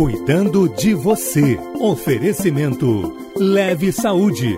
Cuidando de você. Oferecimento Leve Saúde.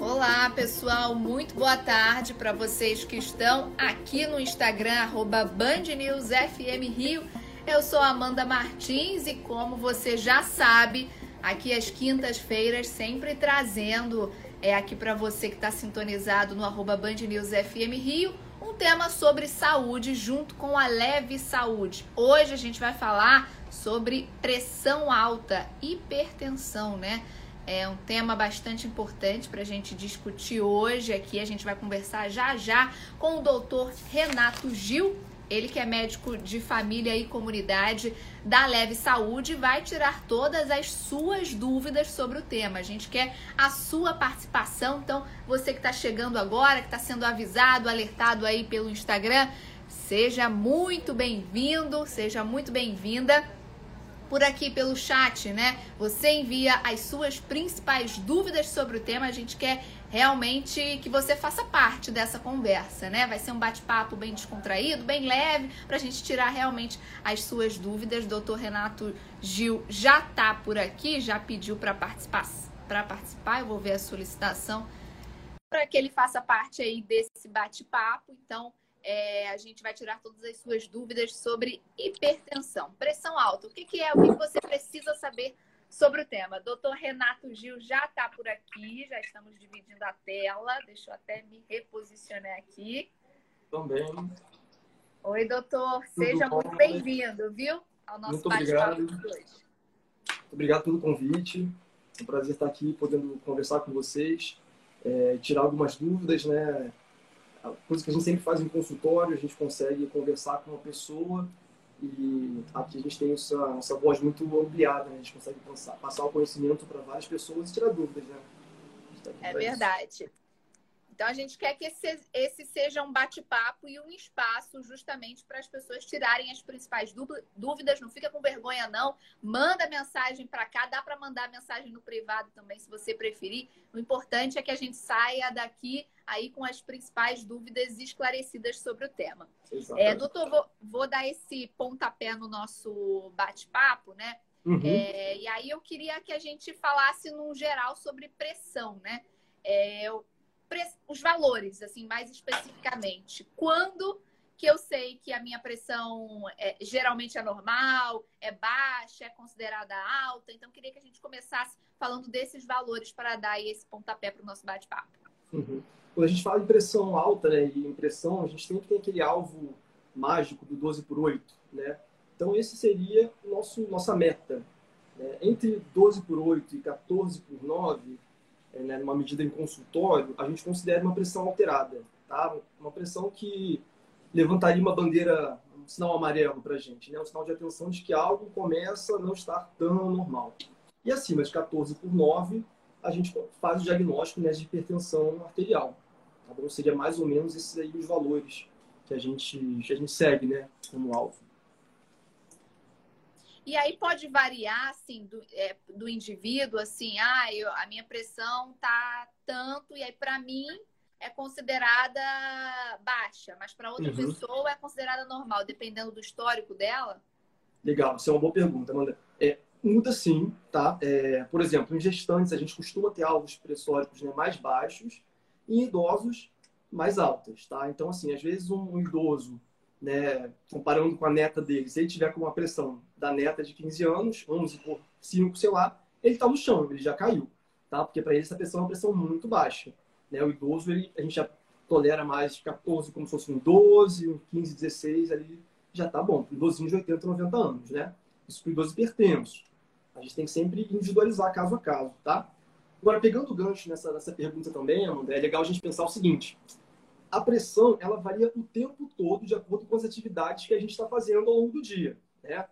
Olá, pessoal. Muito boa tarde para vocês que estão aqui no Instagram, arroba Band News FM Rio. Eu sou Amanda Martins e como você já sabe, aqui às quintas-feiras, sempre trazendo é aqui para você que está sintonizado no arroba Band News FM Rio um tema sobre saúde junto com a Leve Saúde. Hoje a gente vai falar sobre pressão alta, hipertensão, né? É um tema bastante importante para a gente discutir hoje aqui. A gente vai conversar já já com o doutor Renato Gil, ele que é médico de família e comunidade da Leve Saúde, vai tirar todas as suas dúvidas sobre o tema. A gente quer a sua participação, então você que está chegando agora, que está sendo avisado, alertado aí pelo Instagram, seja muito bem-vindo, seja muito bem-vinda por aqui pelo chat, né? Você envia as suas principais dúvidas sobre o tema. A gente quer realmente que você faça parte dessa conversa, né? Vai ser um bate-papo bem descontraído, bem leve, pra gente tirar realmente as suas dúvidas. Doutor Renato Gil já tá por aqui, já pediu para participar, para participar. Eu vou ver a solicitação para que ele faça parte aí desse bate-papo. Então, é, a gente vai tirar todas as suas dúvidas sobre hipertensão, pressão alta. O que, que é? O que você precisa saber sobre o tema? Doutor Renato Gil já está por aqui, já estamos dividindo a tela. Deixa eu até me reposicionar aqui. Também. Oi, doutor. Seja Tudo muito bem-vindo, viu? Ao nosso muito obrigado. de hoje. Muito obrigado pelo convite. É um prazer estar aqui podendo conversar com vocês, é, tirar algumas dúvidas, né? Coisa que a gente sempre faz em consultório, a gente consegue conversar com uma pessoa e aqui a gente tem essa, essa voz muito ampliada, né? a gente consegue passar, passar o conhecimento para várias pessoas e tirar dúvidas, né? É verdade. Isso. Então a gente quer que esse, esse seja um bate-papo e um espaço justamente para as pessoas tirarem as principais dúvidas. Não fica com vergonha, não. Manda mensagem para cá, dá para mandar mensagem no privado também, se você preferir. O importante é que a gente saia daqui aí com as principais dúvidas esclarecidas sobre o tema. É, doutor, vou, vou dar esse pontapé no nosso bate-papo, né? Uhum. É, e aí eu queria que a gente falasse num geral sobre pressão, né? É, eu, os valores, assim, mais especificamente. Quando que eu sei que a minha pressão é, geralmente é normal, é baixa, é considerada alta. Então, queria que a gente começasse falando desses valores para dar esse pontapé para o nosso bate-papo. Uhum. Quando a gente fala de pressão alta né, e impressão, a gente sempre tem aquele alvo mágico do 12 por 8, né? Então, esse seria nosso, nossa meta. Né? Entre 12 por 8 e 14 por 9, é, né, numa medida em consultório, a gente considera uma pressão alterada, tá? Uma pressão que levantaria uma bandeira, um sinal amarelo para a gente, né? Um sinal de atenção de que algo começa a não estar tão normal. E acima de 14 por 9, a gente faz o diagnóstico né, de hipertensão arterial. Tá bom? Seria mais ou menos esses aí os valores que a gente, que a gente segue né, como alvo. E aí pode variar, assim, do, é, do indivíduo, assim, ah, eu, a minha pressão tá tanto, e aí para mim é considerada baixa, mas para outra uhum. pessoa é considerada normal, dependendo do histórico dela? Legal, isso é uma boa pergunta, Amanda. É, muda sim, tá? É, por exemplo, em gestantes a gente costuma ter alvos pressóricos né, mais baixos e em idosos mais altas, tá? Então, assim, às vezes um idoso né, comparando com a neta dele, se ele tiver com uma pressão da neta de 15 anos, 11 por 5, sei lá, ele está no chão, ele já caiu, tá? Porque para ele essa pressão é uma pressão muito baixa. Né? O idoso, ele, a gente já tolera mais 14 como se fosse um 12, um 15, 16, ali já tá bom. Um idosinho de 80, 90 anos, né? Isso para o idoso hipertenso. A gente tem que sempre individualizar caso a caso, tá? Agora, pegando o gancho nessa, nessa pergunta também, Amanda, é legal a gente pensar o seguinte a pressão ela varia o tempo todo de acordo com as atividades que a gente está fazendo ao longo do dia. Né?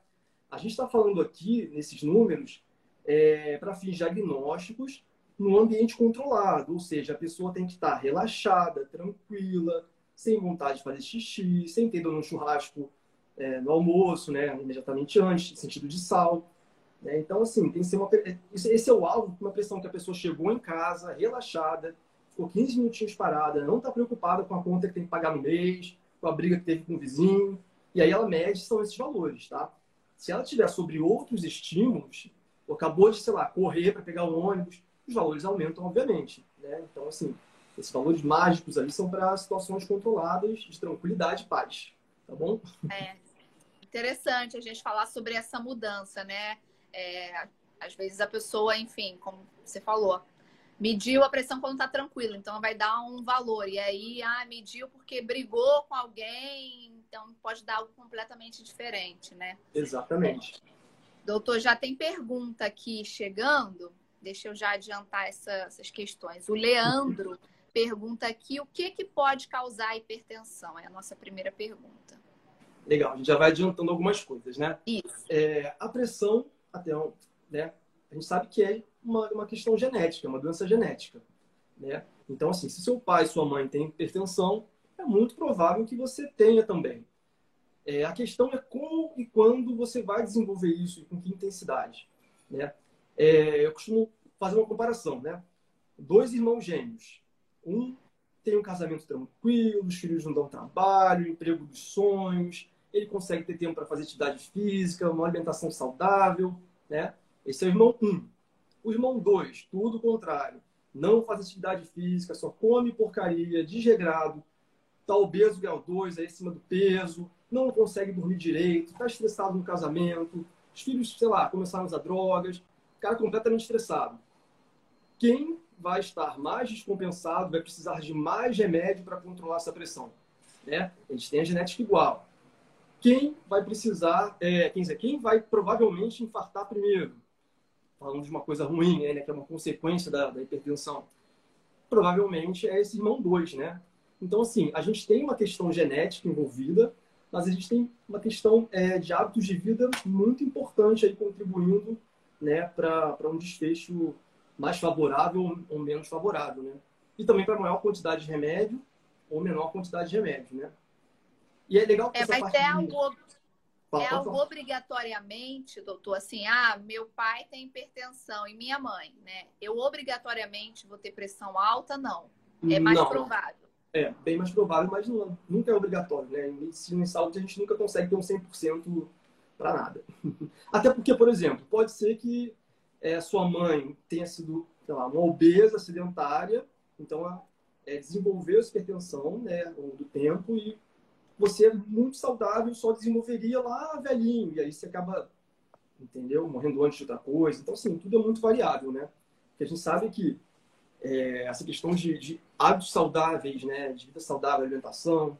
A gente está falando aqui, nesses números, é, para fins diagnósticos, no ambiente controlado, ou seja, a pessoa tem que estar tá relaxada, tranquila, sem vontade de fazer xixi, sem ter dor no churrasco é, no almoço, né, imediatamente antes, sentido de sal. Né? Então, assim, tem que ser uma, esse é o alvo, uma pressão que a pessoa chegou em casa, relaxada, ficou 15 minutinhos parada, não está preocupada com a conta que tem que pagar no mês, com a briga que teve com o vizinho. E aí ela mede, são esses valores, tá? Se ela tiver sobre outros estímulos, acabou de, sei lá, correr para pegar o ônibus, os valores aumentam, obviamente. Né? Então, assim, esses valores mágicos ali são para situações controladas, de tranquilidade e paz. Tá bom? É interessante a gente falar sobre essa mudança, né? É, às vezes a pessoa, enfim, como você falou, mediu a pressão quando tá tranquilo, então vai dar um valor. E aí, ah, mediu porque brigou com alguém, então pode dar algo completamente diferente, né? Exatamente. Doutor, já tem pergunta aqui chegando. Deixa eu já adiantar essa, essas questões. O Leandro pergunta aqui o que, que pode causar hipertensão? É a nossa primeira pergunta. Legal, a gente já vai adiantando algumas coisas, né? Isso. É, a pressão, até né, a gente sabe que é uma, uma questão genética, uma doença genética. Né? Então, assim, se seu pai e sua mãe têm hipertensão, é muito provável que você tenha também. É, a questão é como e quando você vai desenvolver isso e com que intensidade. Né? É, eu costumo fazer uma comparação. Né? Dois irmãos gêmeos. Um tem um casamento tranquilo, os filhos não dão trabalho, emprego dos sonhos, ele consegue ter tempo para fazer atividade física, uma alimentação saudável. Né? Esse é o irmão 1. Um. O irmão 2, tudo o contrário. Não faz atividade física, só come porcaria, desregrado, tá obeso grau 2, aí acima do peso, não consegue dormir direito, está estressado no casamento, os filhos, sei lá, começaram a usar drogas, cara completamente estressado. Quem vai estar mais descompensado, vai precisar de mais remédio para controlar essa pressão? Né? A gente tem a genética igual. Quem vai precisar, é, quem, quem vai provavelmente infartar primeiro? Falando de uma coisa ruim, né, que é uma consequência da, da hipertensão. Provavelmente é esse irmão 2, né? Então, assim, a gente tem uma questão genética envolvida, mas a gente tem uma questão é, de hábitos de vida muito importante aí contribuindo né, para um desfecho mais favorável ou menos favorável, né? E também para maior quantidade de remédio ou menor quantidade de remédio, né? E é legal que é, mas é algo, é algo obrigatoriamente, doutor, assim, ah, meu pai tem hipertensão e minha mãe, né? Eu obrigatoriamente vou ter pressão alta? Não. É mais não. provável. É, bem mais provável, mas não, nunca é obrigatório, né? Em medicina e saúde a gente nunca consegue ter um 100% para nada. Até porque, por exemplo, pode ser que é, sua mãe tenha sido, sei lá, uma obesa sedentária, então é, desenvolveu essa hipertensão né, ao longo do tempo e você é muito saudável, só desenvolveria lá velhinho, e aí você acaba, entendeu? Morrendo antes de outra coisa. Então, assim, tudo é muito variável, né? Porque a gente sabe que é, essa questão de, de, hábitos saudáveis, né, de vida saudável, alimentação,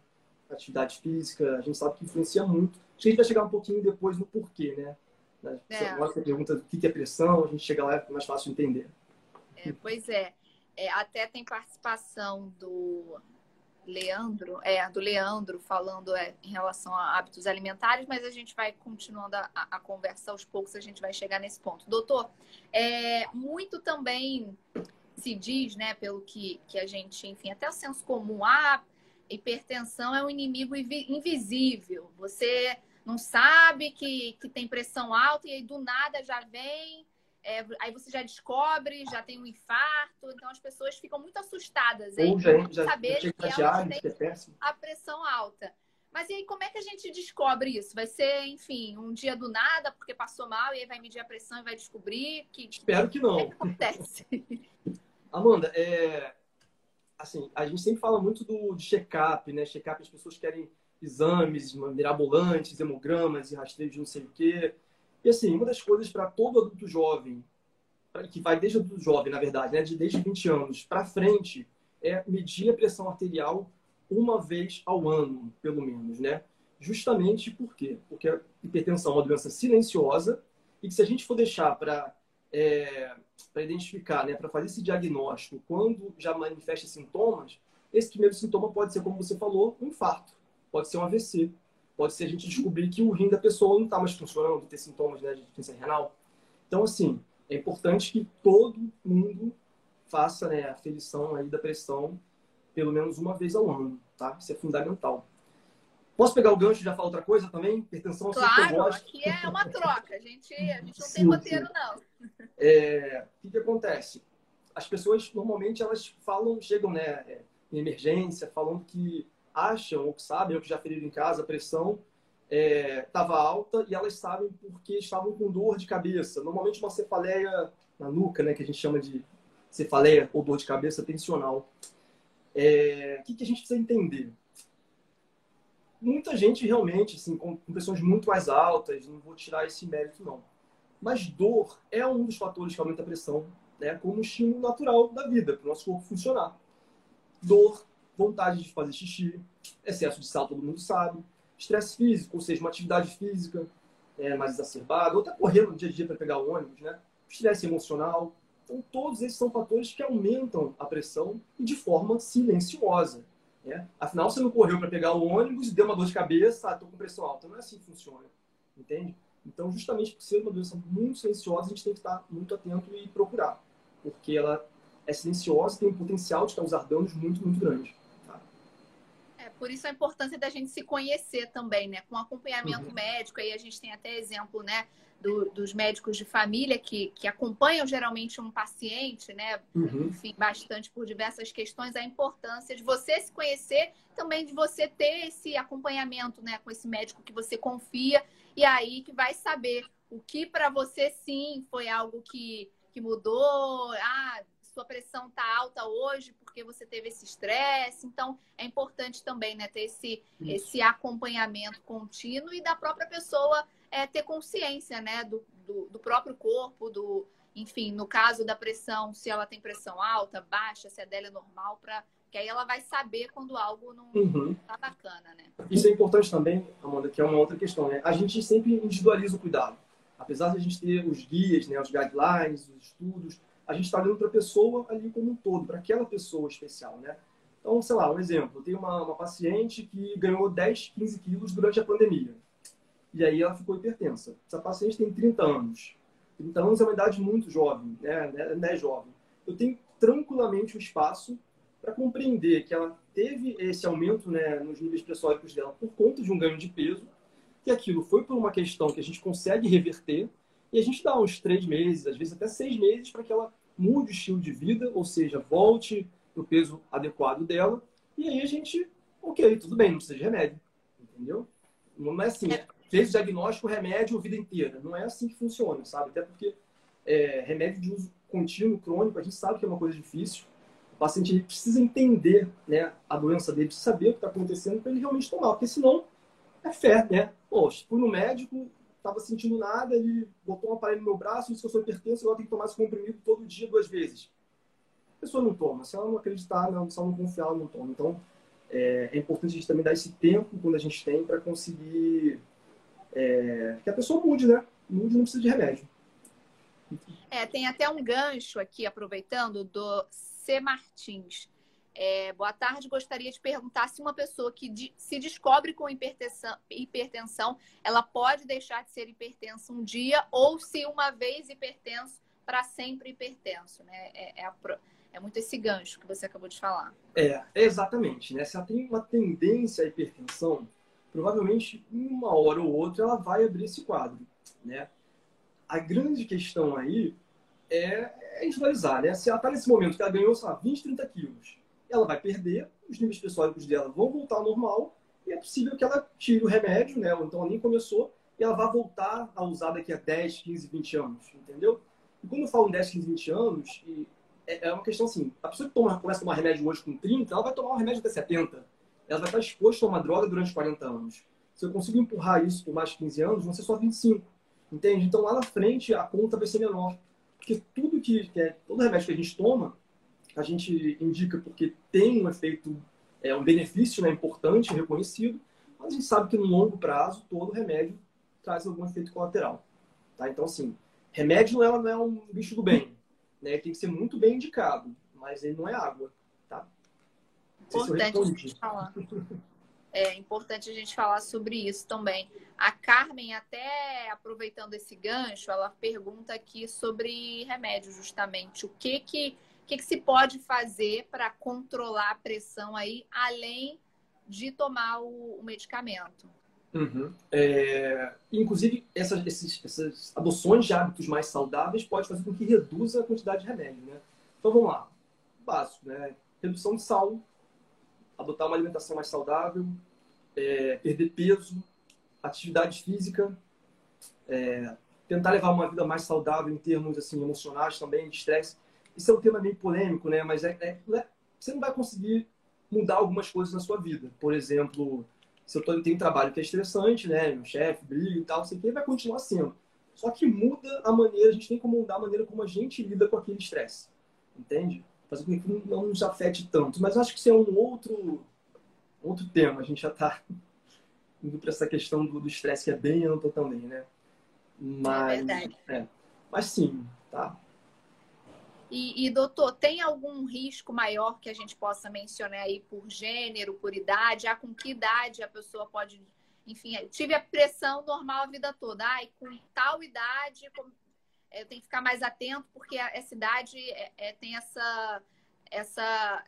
atividade física, a gente sabe que influencia muito. Acho que a gente vai chegar um pouquinho depois no porquê, né? É. Agora você pergunta o que é pressão, a gente chega lá é mais fácil de entender. É, pois é. é. Até tem participação do Leandro, é, do Leandro falando é, em relação a hábitos alimentares, mas a gente vai continuando a, a conversa aos poucos, a gente vai chegar nesse ponto. Doutor, é, muito também se diz, né, pelo que, que a gente, enfim, até o senso comum, a hipertensão é um inimigo invisível. Você não sabe que, que tem pressão alta e aí do nada já vem, é, aí você já descobre, já tem um infarto. Então as pessoas ficam muito assustadas em já, saber já que elas têm é a pressão alta. Mas e aí, como é que a gente descobre isso? Vai ser, enfim, um dia do nada, porque passou mal, e aí vai medir a pressão e vai descobrir que. Espero que não. O que, é que acontece? Amanda, é, assim, a gente sempre fala muito do check-up, né? Check-up, as pessoas querem exames mirabolantes, hemogramas e rastreio de não sei o quê. E assim, uma das coisas para todo adulto jovem, que vai desde adulto jovem, na verdade, né? De desde 20 anos para frente, é medir a pressão arterial uma vez ao ano, pelo menos, né? Justamente por quê? Porque a hipertensão é uma doença silenciosa e que se a gente for deixar para é, para identificar, né, para fazer esse diagnóstico, quando já manifesta sintomas, esse primeiro sintoma pode ser, como você falou, um infarto, pode ser um AVC, pode ser a gente descobrir que o rim da pessoa não está mais funcionando, ter sintomas né, de deficiência renal. Então, assim, é importante que todo mundo faça né, a aferição aí da pressão pelo menos uma vez ao ano, tá? Isso é fundamental. Posso pegar o gancho e já falar outra coisa também? Hipertensão Claro, aqui é uma troca. A gente, a gente não sim, tem roteiro, sim. não. É, o que, que, acontece? As pessoas, normalmente, elas falam, chegam né, é, em emergência, falando que acham ou que sabem ou que já feriram em casa a pressão estava é, alta e elas sabem porque estavam com dor de cabeça. Normalmente uma cefaleia na nuca, né, que a gente chama de cefaleia ou dor de cabeça tensional. É, o que, que a gente precisa entender? Muita gente realmente, assim, com, com pressões muito mais altas, não vou tirar esse mérito não. Mas dor é um dos fatores que aumenta a pressão, né, como um estímulo natural da vida, para o nosso corpo funcionar. Dor, vontade de fazer xixi, excesso de sal, todo mundo sabe. Estresse físico, ou seja, uma atividade física é, mais exacerbada, ou até correndo no dia a dia para pegar o ônibus, né? Estresse emocional. Então, todos esses são fatores que aumentam a pressão e de forma silenciosa. Né? Afinal, você não correu para pegar o ônibus e deu uma dor de cabeça, ah, estou com pressão alta. Não é assim que funciona. Entende? Então, justamente por ser uma doença muito silenciosa, a gente tem que estar muito atento e procurar. Porque ela é silenciosa e tem um potencial de causar danos muito, muito grandes. Por isso a importância da gente se conhecer também, né? Com acompanhamento uhum. médico, aí a gente tem até exemplo, né? Do, dos médicos de família que, que acompanham geralmente um paciente, né? Uhum. Enfim, bastante por diversas questões, a importância de você se conhecer, também de você ter esse acompanhamento, né? Com esse médico que você confia e aí que vai saber o que para você sim foi algo que, que mudou, ah, sua pressão está alta hoje porque você teve esse estresse. Então, é importante também né, ter esse, esse acompanhamento contínuo e da própria pessoa é, ter consciência né, do, do, do, próprio corpo, do, enfim, no caso da pressão, se ela tem pressão alta, baixa, se a dela é normal, para que aí ela vai saber quando algo não uhum. tá bacana, né? Isso é importante também, Amanda, que é uma outra questão, né? A gente sempre individualiza o cuidado. Apesar de a gente ter os guias, né, os guidelines, os estudos, a gente está olhando para a pessoa ali como um todo, para aquela pessoa especial, né? Então, sei lá, um exemplo. Eu tenho uma, uma paciente que ganhou 10, 15 quilos durante a pandemia. E aí ela ficou hipertensa. Essa paciente tem 30 anos. 30 anos é uma idade muito jovem, né? Não é jovem. Eu tenho tranquilamente o espaço para compreender que ela teve esse aumento né, nos níveis pressóricos dela por conta de um ganho de peso, que aquilo foi por uma questão que a gente consegue reverter, e a gente dá uns três meses, às vezes até seis meses, para que ela mude o estilo de vida, ou seja, volte no peso adequado dela. E aí a gente, ok, tudo bem, não precisa de remédio. Entendeu? Não é assim, é. fez o diagnóstico, remédio a vida inteira. Não é assim que funciona, sabe? Até porque é, remédio de uso contínuo, crônico, a gente sabe que é uma coisa difícil. O paciente precisa entender né, a doença dele, precisa saber o que está acontecendo para ele realmente tomar, porque senão é fé, né? Poxa, fui no médico, estava sentindo nada, ele botou um aparelho no meu braço, disse que eu sou hipertenso, agora tem que tomar esse comprimido todo dia, duas vezes. A pessoa não toma. Se ela não acreditar, não, se ela não confiar, ela não toma. Então, é, é importante a gente também dar esse tempo, quando a gente tem, para conseguir é, que a pessoa mude, né? Mude, não precisa de remédio. É, tem até um gancho aqui, aproveitando, do C. Martins. É, boa tarde, gostaria de perguntar se uma pessoa que de, se descobre com hipertensão, hipertensão, ela pode deixar de ser hipertensa um dia ou se uma vez hipertenso, para sempre hipertenso, né? É, é, a, é, muito esse gancho que você acabou de falar. É, exatamente, né? Se ela tem uma tendência à hipertensão, provavelmente uma hora ou outra ela vai abrir esse quadro, né? A grande questão aí é, é né? Se ela está nesse momento que ela ganhou, sei lá, 20, 30 quilos, ela vai perder, os níveis pressóricos dela vão voltar ao normal e é possível que ela tire o remédio, né? Ou então ela nem começou e ela vai voltar a usar daqui a 10, 15, 20 anos, entendeu? E quando eu falo em 10, 15, 20 anos, é, é uma questão assim, a pessoa que toma, começa a tomar remédio hoje com 30, ela vai tomar um remédio até 70. Ela vai estar exposta a uma droga durante 40 anos. Se eu consigo empurrar isso por mais de 15 anos, vão ser só 25. Entende? Então lá na frente a conta vai ser menor. Porque tudo que, que é, todo remédio que a gente toma, a gente indica porque tem um efeito, é, um benefício né, importante, reconhecido, mas a gente sabe que no longo prazo todo remédio traz algum efeito colateral. Tá? Então, assim, remédio não é, não é um bicho do bem. Né? Ele tem que ser muito bem indicado, mas ele não é água. Tá? Importante a gente falar. É importante a gente falar sobre isso também. A Carmen, até aproveitando esse gancho, ela pergunta aqui sobre remédio, justamente. O que que o que, que se pode fazer para controlar a pressão aí, além de tomar o, o medicamento? Uhum. É, inclusive, essas, esses, essas adoções de hábitos mais saudáveis pode fazer com que reduza a quantidade de remédio, né? Então, vamos lá. Básico, né? Redução de sal, adotar uma alimentação mais saudável, é, perder peso, atividade física, é, tentar levar uma vida mais saudável em termos assim emocionais também, de estresse. Isso é um tema meio polêmico, né? Mas é, é, é, você não vai conseguir mudar algumas coisas na sua vida. Por exemplo, se eu tô, tenho um trabalho que é estressante, né? Meu chefe briga e tal, sei que vai continuar sendo. Só que muda a maneira, a gente tem como mudar a maneira como a gente lida com aquele estresse. Entende? Fazer com que não nos afete tanto. Mas acho que isso é um outro, outro tema. A gente já está indo para essa questão do estresse que é bem ampla também, né? Mas, é verdade. É, mas sim, tá? E, e, doutor, tem algum risco maior que a gente possa mencionar aí por gênero, por idade? Ah, com que idade a pessoa pode. Enfim, tive a pressão normal a vida toda. Ai, com tal idade, eu tenho que ficar mais atento, porque essa idade é, é, tem essa, essa,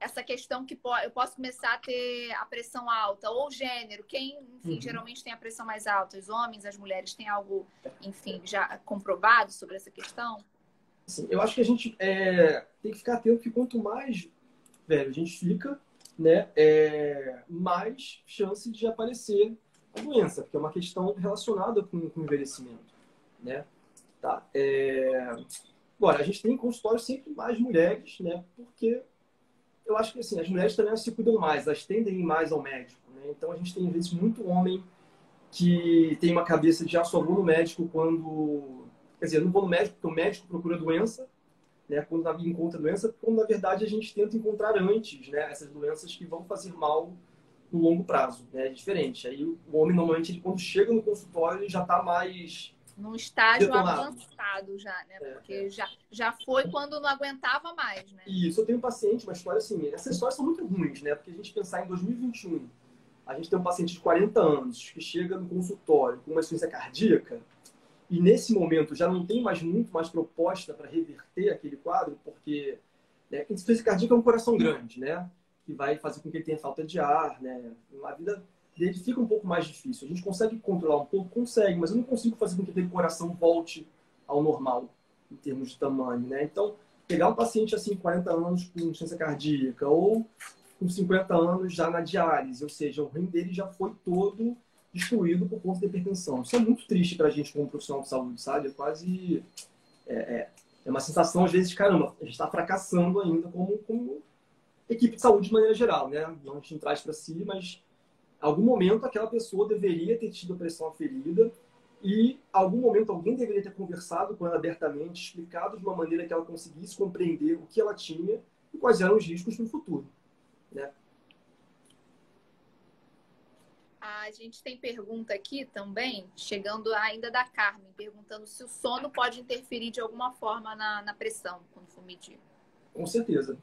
essa questão que eu posso começar a ter a pressão alta, ou gênero, quem, enfim, uhum. geralmente tem a pressão mais alta, os homens, as mulheres, tem algo, enfim, já comprovado sobre essa questão? Assim, eu acho que a gente é, tem que ficar atento que quanto mais velho a gente fica, né, é, mais chance de aparecer a doença, porque é uma questão relacionada com, o envelhecimento, né? Tá? É... Agora, a gente tem em consultório sempre mais mulheres, né? Porque eu acho que assim, as mulheres também se cuidam mais, elas tendem mais ao médico, né? Então a gente tem, às vezes, muito homem que tem uma cabeça de ah, só vou no médico quando Quer dizer, eu não vou no médico porque o médico procura doença, né, quando encontra doença, quando na verdade a gente tenta encontrar antes né, essas doenças que vão fazer mal no longo prazo. Né, é diferente. Aí o homem, normalmente, ele, quando chega no consultório, ele já está mais. Num estágio detonado. avançado já, né? É, porque é. Já, já foi quando não aguentava mais, né? Isso, eu tenho um paciente, uma história assim, essas histórias são muito ruins, né? Porque a gente pensar em 2021, a gente tem um paciente de 40 anos que chega no consultório com uma insuficiência cardíaca, e nesse momento já não tem mais muito mais proposta para reverter aquele quadro, porque né, insuficiência cardíaca é um coração grande, né? Que vai fazer com que ele tenha falta de ar, né? A vida dele fica um pouco mais difícil. A gente consegue controlar um pouco? Consegue, mas eu não consigo fazer com que aquele coração volte ao normal, em termos de tamanho, né? Então, pegar um paciente assim, 40 anos com insuficiência cardíaca, ou com 50 anos já na diálise, ou seja, o rim dele já foi todo destruído por conta da hipertensão. Isso é muito triste para a gente como profissional de saúde, sabe? É quase... É, é, é uma sensação, às vezes, de caramba, a gente está fracassando ainda como, como equipe de saúde de maneira geral, né? Não a gente não traz para si, mas em algum momento aquela pessoa deveria ter tido a pressão aferida e em algum momento alguém deveria ter conversado com ela abertamente, explicado de uma maneira que ela conseguisse compreender o que ela tinha e quais eram os riscos no futuro, né? A gente tem pergunta aqui também, chegando ainda da Carmen, perguntando se o sono pode interferir de alguma forma na, na pressão quando for medir. Com certeza.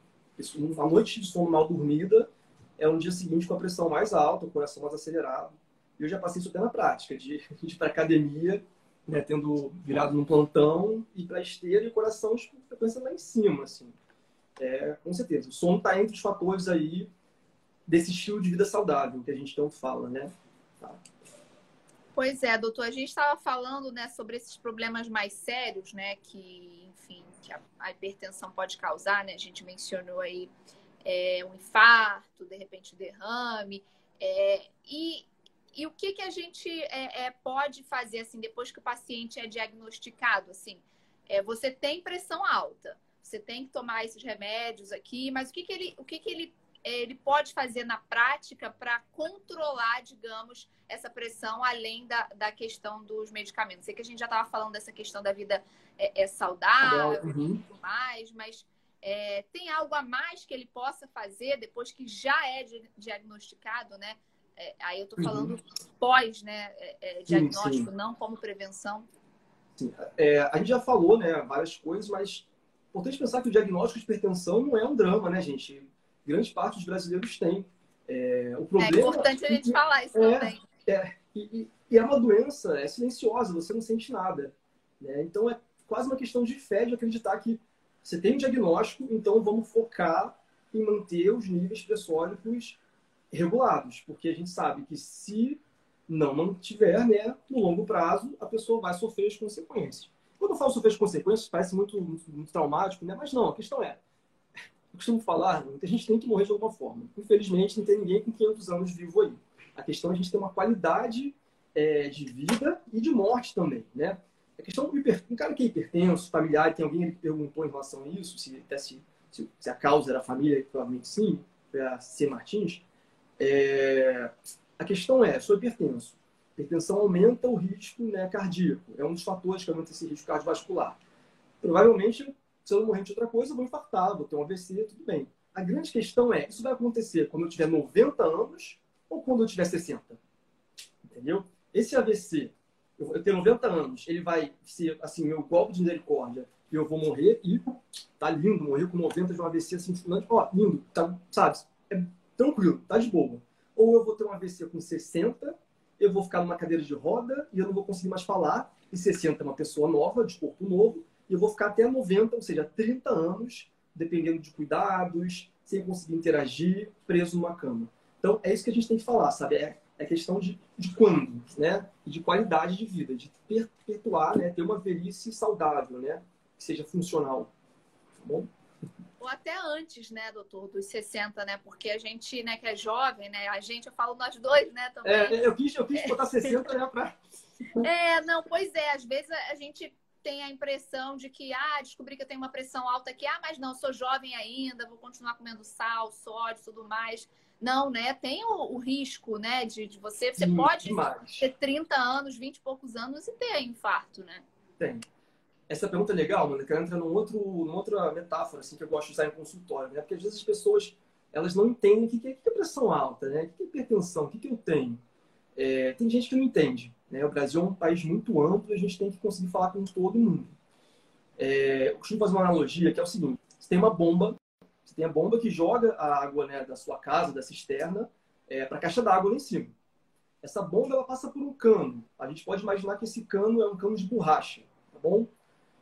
Uma noite de sono mal dormida é um dia seguinte com a pressão mais alta, o coração mais acelerado. Eu já passei isso até na prática, de ir para academia, né, tendo virado num plantão, ir para esteira e o coração com frequência lá em cima, assim. É, com certeza. O sono está entre os fatores aí desse estilo de vida saudável que a gente tanto fala, né? Tá. Pois é, doutor, a gente estava falando né, sobre esses problemas mais sérios, né, que, enfim, que a, a hipertensão pode causar, né? A gente mencionou aí é, um infarto, de repente derrame, é, e, e o que, que a gente é, é, pode fazer, assim, depois que o paciente é diagnosticado, assim, é, você tem pressão alta, você tem que tomar esses remédios aqui, mas o que, que ele, o que, que ele ele pode fazer na prática para controlar, digamos, essa pressão além da, da questão dos medicamentos? Sei que a gente já estava falando dessa questão da vida é, é saudável uhum. e tudo mais, mas é, tem algo a mais que ele possa fazer depois que já é diagnosticado, né? É, aí eu estou uhum. falando uhum. pós, né? É, é, diagnóstico, sim, sim. não como prevenção. Sim. É, a gente já falou, né, várias coisas, mas importante pensar que o diagnóstico de hipertensão não é um drama, né, gente? Grande parte dos brasileiros tem. É, o problema, é importante a gente falar isso é, também. É, e, e, é uma doença, é silenciosa, você não sente nada. Né? Então é quase uma questão de fé de acreditar que você tem um diagnóstico, então vamos focar em manter os níveis pressóricos regulados, porque a gente sabe que se não mantiver, né, no longo prazo, a pessoa vai sofrer as consequências. Quando eu falo sofrer as consequências, parece muito, muito, muito traumático, né? mas não, a questão é, eu costumo falar que a gente tem que morrer de alguma forma. Infelizmente, não tem ninguém com 500 anos vivo aí. A questão é a gente ter uma qualidade é, de vida e de morte também, né? A questão do hiper... um cara que é hipertenso, familiar, tem alguém que perguntou em relação a isso, se, se, se, a causa era a família, provavelmente sim, foi a C. Martins. É... A questão é, sou hipertenso. Hipertensão aumenta o risco né, cardíaco. É um dos fatores que aumenta esse risco cardiovascular. Provavelmente, se eu morrer de outra coisa, eu vou infartar, vou ter um AVC, tudo bem. A grande questão é, isso vai acontecer quando eu tiver 90 anos ou quando eu tiver 60? Entendeu? Esse AVC, eu tenho 90 anos, ele vai ser, assim, meu golpe de misericórdia e eu vou morrer e tá lindo, morrer com 90 de um AVC assim, ó, lindo, tá, sabe? É tranquilo, tá de boa. Ou eu vou ter um AVC com 60, eu vou ficar numa cadeira de roda e eu não vou conseguir mais falar, e 60 é uma pessoa nova, de corpo novo, e eu vou ficar até 90, ou seja, 30 anos, dependendo de cuidados, sem conseguir interagir, preso numa cama. Então, é isso que a gente tem que falar, sabe? É, é questão de, de quando, né? E de qualidade de vida, de perpetuar, né? Ter uma velhice saudável, né? Que seja funcional. Tá bom? Ou até antes, né, doutor, dos 60, né? Porque a gente, né, que é jovem, né? A gente, eu falo nós dois, né, também. É, eu quis, eu quis botar 60, né, pra... É, não, pois é. Às vezes a gente tem a impressão de que, ah, descobri que eu tenho uma pressão alta aqui, ah, mas não, sou jovem ainda, vou continuar comendo sal, sódio, tudo mais. Não, né? Tem o, o risco, né, de, de você. Você Sim, pode demais. ter 30 anos, 20 e poucos anos e ter infarto, né? Tem. Essa pergunta é legal, mano, que ela entra num outro, numa outra metáfora, assim, que eu gosto de usar em consultório, né? Porque às vezes as pessoas, elas não entendem o que é, que é pressão alta, né? O que é hipertensão, o que, que eu tenho. É, tem gente que não entende. Né? O Brasil é um país muito amplo e a gente tem que conseguir falar com todo mundo. É, eu costumo fazer uma analogia que é o seguinte: você tem uma bomba, você tem a bomba que joga a água né, da sua casa, da cisterna, é, para a caixa d'água lá em cima. Essa bomba ela passa por um cano. A gente pode imaginar que esse cano é um cano de borracha, tá bom?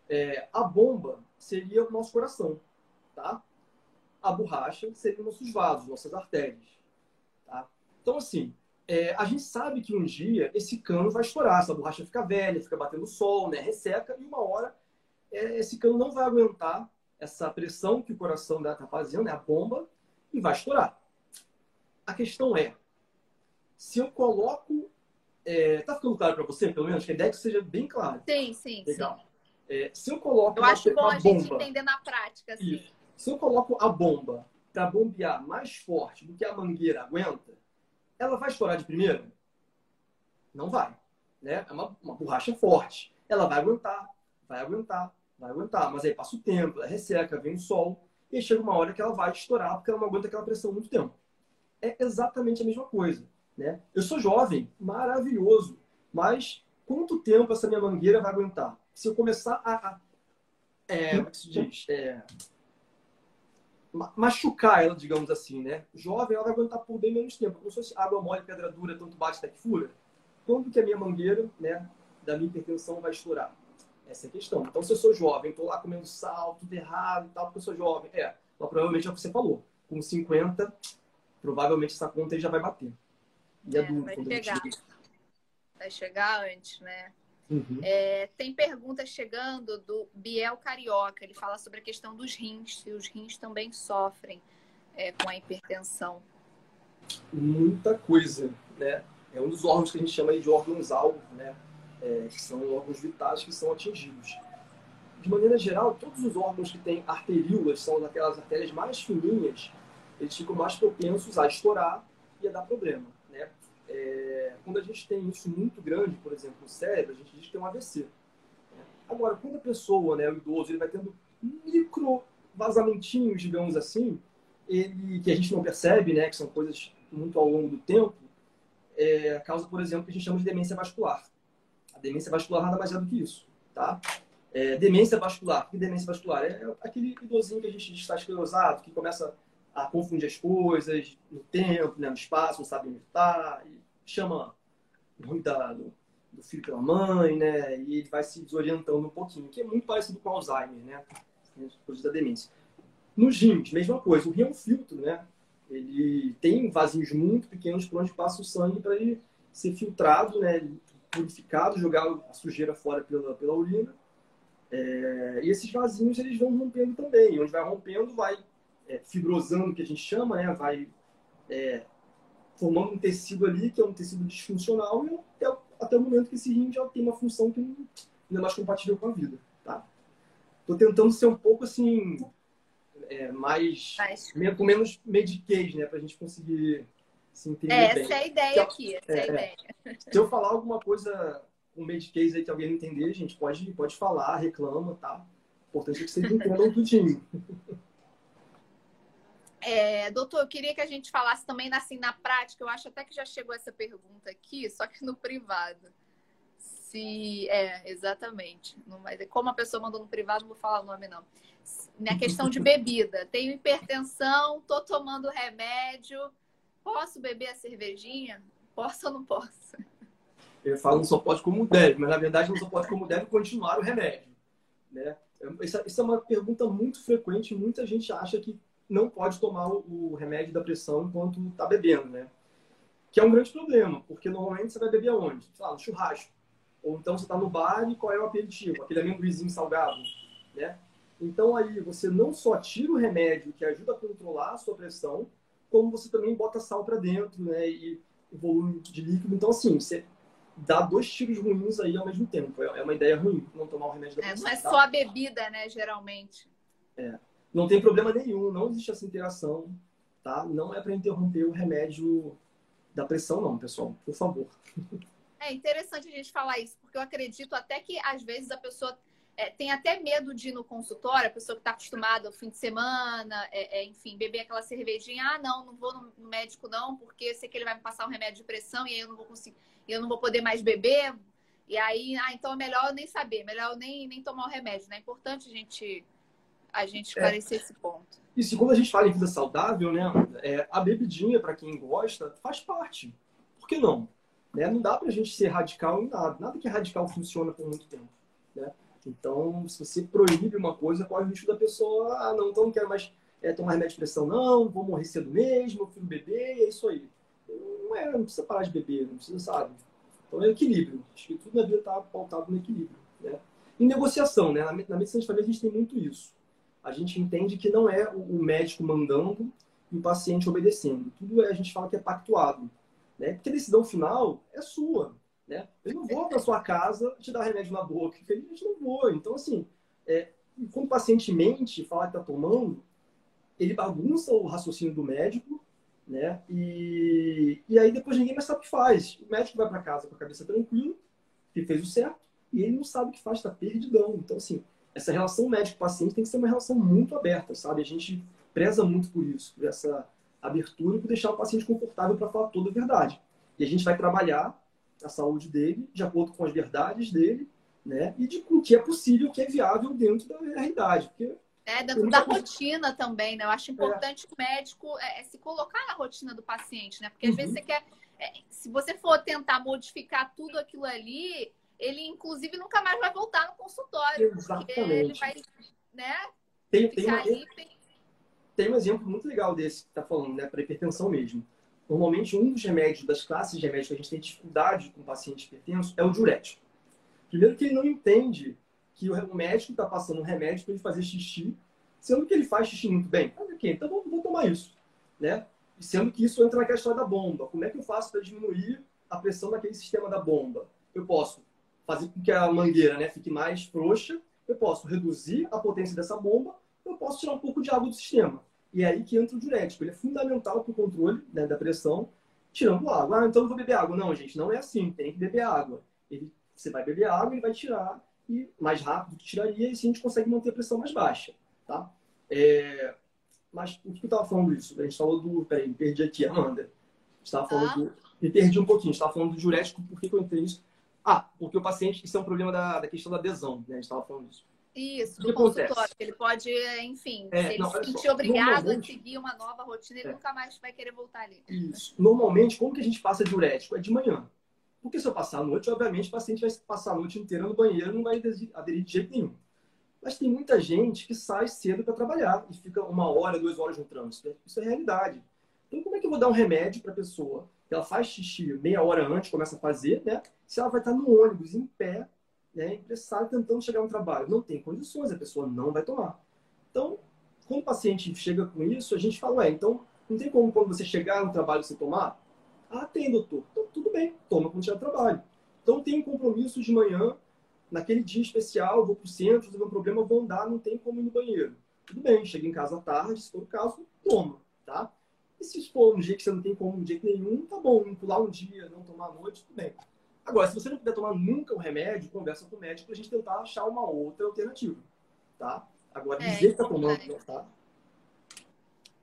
É, a bomba seria o nosso coração, tá? A borracha seria nossos vasos, nossas artérias, tá? Então assim, é, a gente sabe que um dia esse cano vai estourar, essa borracha fica velha, fica batendo sol, né, resseca, e uma hora é, esse cano não vai aguentar essa pressão que o coração está fazendo, né, a bomba, e vai estourar. A questão é, se eu coloco. É, tá ficando claro para você, pelo menos? Que a ideia é que seja bem clara. Sim, sim, Legal. sim. É, se eu coloco. Eu uma, acho bom a bomba, gente entender na prática. Isso. Se eu coloco a bomba para bombear mais forte do que a mangueira aguenta, ela vai estourar de primeira? Não vai. Né? É uma, uma borracha forte. Ela vai aguentar, vai aguentar, vai aguentar. Mas aí passa o tempo, ela resseca, vem o sol. E chega uma hora que ela vai estourar porque ela não aguenta aquela pressão muito tempo. É exatamente a mesma coisa. Né? Eu sou jovem, maravilhoso. Mas quanto tempo essa minha mangueira vai aguentar? Se eu começar a. a é, como é que se diz? É, machucar ela, digamos assim, né? Jovem, ela vai aguentar por bem menos tempo. Como se fosse água mole, pedra dura, tanto bate até que fura. Quando que a minha mangueira, né, da minha hipertensão vai estourar? Essa é a questão. Então, se eu sou jovem, estou lá comendo sal, tudo errado e tal, porque eu sou jovem. É, mas provavelmente é o que você falou. Com 50, provavelmente essa conta aí já vai bater. E é, é duro. Vai chegar. Vai chegar antes, né? Uhum. É, tem perguntas chegando do Biel Carioca. Ele fala sobre a questão dos rins, se os rins também sofrem é, com a hipertensão. Muita coisa, né? É um dos órgãos que a gente chama de órgãos-alvo, né? É, que são órgãos vitais que são atingidos. De maneira geral, todos os órgãos que têm arteríolas, são aquelas artérias mais fininhas, eles ficam mais propensos a estourar e a dar problema. É, quando a gente tem isso muito grande, por exemplo, no cérebro, a gente diz que tem um AVC. Agora, quando a pessoa, né, o idoso, ele vai tendo micro vazamentinhos, digamos assim, ele, que a gente não percebe, né, que são coisas muito ao longo do tempo, é, causa, por exemplo, que a gente chama de demência vascular. A demência vascular nada mais é do que isso, tá? É, demência vascular. O que demência vascular? É aquele idosinho que a gente está esclerosado, que começa a confundir as coisas no tempo, né, no espaço, não sabe onde está, chama da, do, do, filho pela mãe, né, e ele vai se desorientando um pouquinho, que é muito parecido com Alzheimer, né, coisas da demência. Nos rins, mesma coisa, o rim é um filtro, né, ele tem vasinhos muito pequenos por onde passa o sangue para ele ser filtrado, né, purificado, jogar a sujeira fora pela, pela urina. É, e esses vasinhos eles vão rompendo também. Onde vai rompendo, vai é, fibrosando, que a gente chama, né? Vai é, formando um tecido ali, que é um tecido disfuncional, e até o momento que esse rim já tem uma função que não é mais compatível com a vida, tá? Tô tentando ser um pouco assim, é, mais, Mas... com menos mediquês, né, pra gente conseguir se entender é, bem. Essa é a ideia aqui, essa é, a é, ideia. Se eu falar alguma coisa com mediquês aí que alguém não entender, gente, pode, pode falar, reclama, tá? Importante é que vocês entendam tudinho. É, doutor, eu queria que a gente falasse também assim na prática. Eu acho até que já chegou essa pergunta aqui, só que no privado. Se é exatamente, mas como a pessoa mandou no privado, não vou falar o nome não. Na questão de bebida, tenho hipertensão, tô tomando remédio, posso beber a cervejinha? Posso ou não posso? Eu falo não só pode como deve, mas na verdade não só pode como deve continuar o remédio, né? Essa, essa é uma pergunta muito frequente. Muita gente acha que não pode tomar o, remédio da pressão enquanto está bebendo, né? Que é um grande problema, porque normalmente você vai beber aonde? Sei lá, no churrasco. Ou então você está no bar e qual é o aperitivo? Aquele amendoizinho salgado, né? Então aí você não só tira o remédio que ajuda a controlar a sua pressão, como você também bota sal para dentro, né? E o volume de líquido. Então assim, você dá dois tiros ruins aí ao mesmo tempo. É uma ideia ruim não tomar o remédio da pressão. É, não é tá? só a bebida, né? Geralmente. É. Não tem problema nenhum, não existe essa interação, tá? Não é para interromper o remédio da pressão, não, pessoal, por favor. É interessante a gente falar isso, porque eu acredito até que às vezes a pessoa é, tem até medo de ir no consultório, a pessoa que está acostumada ao fim de semana, é, é, enfim, beber aquela cervejinha, ah, não, não vou no, médico não, porque sei que ele vai me passar um remédio de pressão e aí eu não vou conseguir, eu não vou poder mais beber. E aí, ah, então é melhor eu nem saber, melhor eu nem, nem tomar o remédio, né? É importante a gente a gente é. esclarecer é. esse ponto. Isso, quando a gente fala em vida saudável, né, é, a bebidinha, para quem gosta, faz parte. Por que não? Né? Não dá para a gente ser radical em nada. Nada que é radical funciona por muito tempo. Né? Então, se você proíbe uma coisa, corre o risco da pessoa, ah, não, então não quero mais é, tomar remédio de pressão, não, vou morrer cedo mesmo, meu filho beber, é isso aí. Não é, não precisa parar de beber, não precisa, sabe? Então é equilíbrio. Acho que tudo na vida está pautado no equilíbrio. Né? Em negociação, né? Na medicina de família a gente tem muito isso a gente entende que não é o médico mandando e o paciente obedecendo. Tudo é, a gente fala que é pactuado. Né? Porque a decisão final é sua. Né? Eu não vou para sua casa te dar remédio na boca. Infelizmente, não vou. Então, assim, é, quando o paciente mente, fala que está tomando, ele bagunça o raciocínio do médico, né? E, e aí depois ninguém mais sabe o que faz. O médico vai para casa com a cabeça tranquila, que fez o certo, e ele não sabe o que faz, está perdidão. Então, assim, essa relação médico-paciente tem que ser uma relação muito aberta, sabe? A gente preza muito por isso, por essa abertura e por deixar o paciente confortável para falar toda a verdade. E a gente vai trabalhar a saúde dele de acordo com as verdades dele, né? E de o que é possível, o que é viável dentro da realidade. Porque é, dentro da rotina também, né? Eu acho importante é. o médico é, é, se colocar na rotina do paciente, né? Porque às uhum. vezes você quer. É, se você for tentar modificar tudo aquilo ali, ele inclusive nunca mais vai voltar no consultório. Exatamente. ele vai, né? Tem, tem, uma, tem... um exemplo muito legal desse que está falando, né? Para hipertensão mesmo. Normalmente, um dos remédios, das classes de remédios que a gente tem dificuldade com paciente hipertenso é o diurético. Primeiro que ele não entende que o médico está passando um remédio para ele fazer xixi, sendo que ele faz xixi muito bem. Ah, ok, então vou, vou tomar isso. Né? Sendo que isso entra naquela história da bomba. Como é que eu faço para diminuir a pressão daquele sistema da bomba? Eu posso fazer com que a mangueira né, fique mais frouxa, eu posso reduzir a potência dessa bomba, eu posso tirar um pouco de água do sistema. E é aí que entra o diurético. Ele é fundamental para o controle né, da pressão, tirando água. Ah, então eu vou beber água. Não, gente, não é assim. Tem que beber água. Ele, você vai beber água, ele vai tirar e mais rápido que tiraria, e assim a gente consegue manter a pressão mais baixa. Tá? É... Mas o que eu estava falando isso? A gente falou do. Peraí, me perdi aqui, Amanda. estava falando ah. do. Me perdi um pouquinho. estava falando do diurético, por que, que eu entrei nisso? Ah, porque o paciente, isso é um problema da, da questão da adesão, né? A gente estava falando disso. Isso, do consultório. Ele pode, enfim, é, se ele não, se sentir obrigado a seguir uma nova rotina, ele é. nunca mais vai querer voltar ali. Isso. Normalmente, como que a gente passa diurético? É de manhã. Porque se eu passar a noite, obviamente, o paciente vai passar a noite inteira no banheiro e não vai aderir de jeito nenhum. Mas tem muita gente que sai cedo para trabalhar e fica uma hora, duas horas no trânsito. Isso é realidade. Então, como é que eu vou dar um remédio para a pessoa ela faz xixi meia hora antes, começa a fazer, né? Se ela vai estar no ônibus, em pé, né? Empressada, tentando chegar no trabalho. Não tem condições, a pessoa não vai tomar. Então, quando o paciente chega com isso, a gente fala, ué, então, não tem como quando você chegar no trabalho você tomar? Ah, tem, doutor. Então, tudo bem, toma quando chegar no trabalho. Então, tem compromisso de manhã, naquele dia especial, vou para o centro, resolver um problema, vou andar, não tem como ir no banheiro. Tudo bem, chega em casa à tarde, se for o caso, toma, tá? E se for um dia que você não tem como, um jeito nenhum, tá bom, pular um dia, não tomar à noite, tudo bem. Agora, se você não puder tomar nunca o remédio, conversa com o médico para a gente tentar achar uma outra alternativa, tá? Agora, é, dizer que tá tomando, não tá?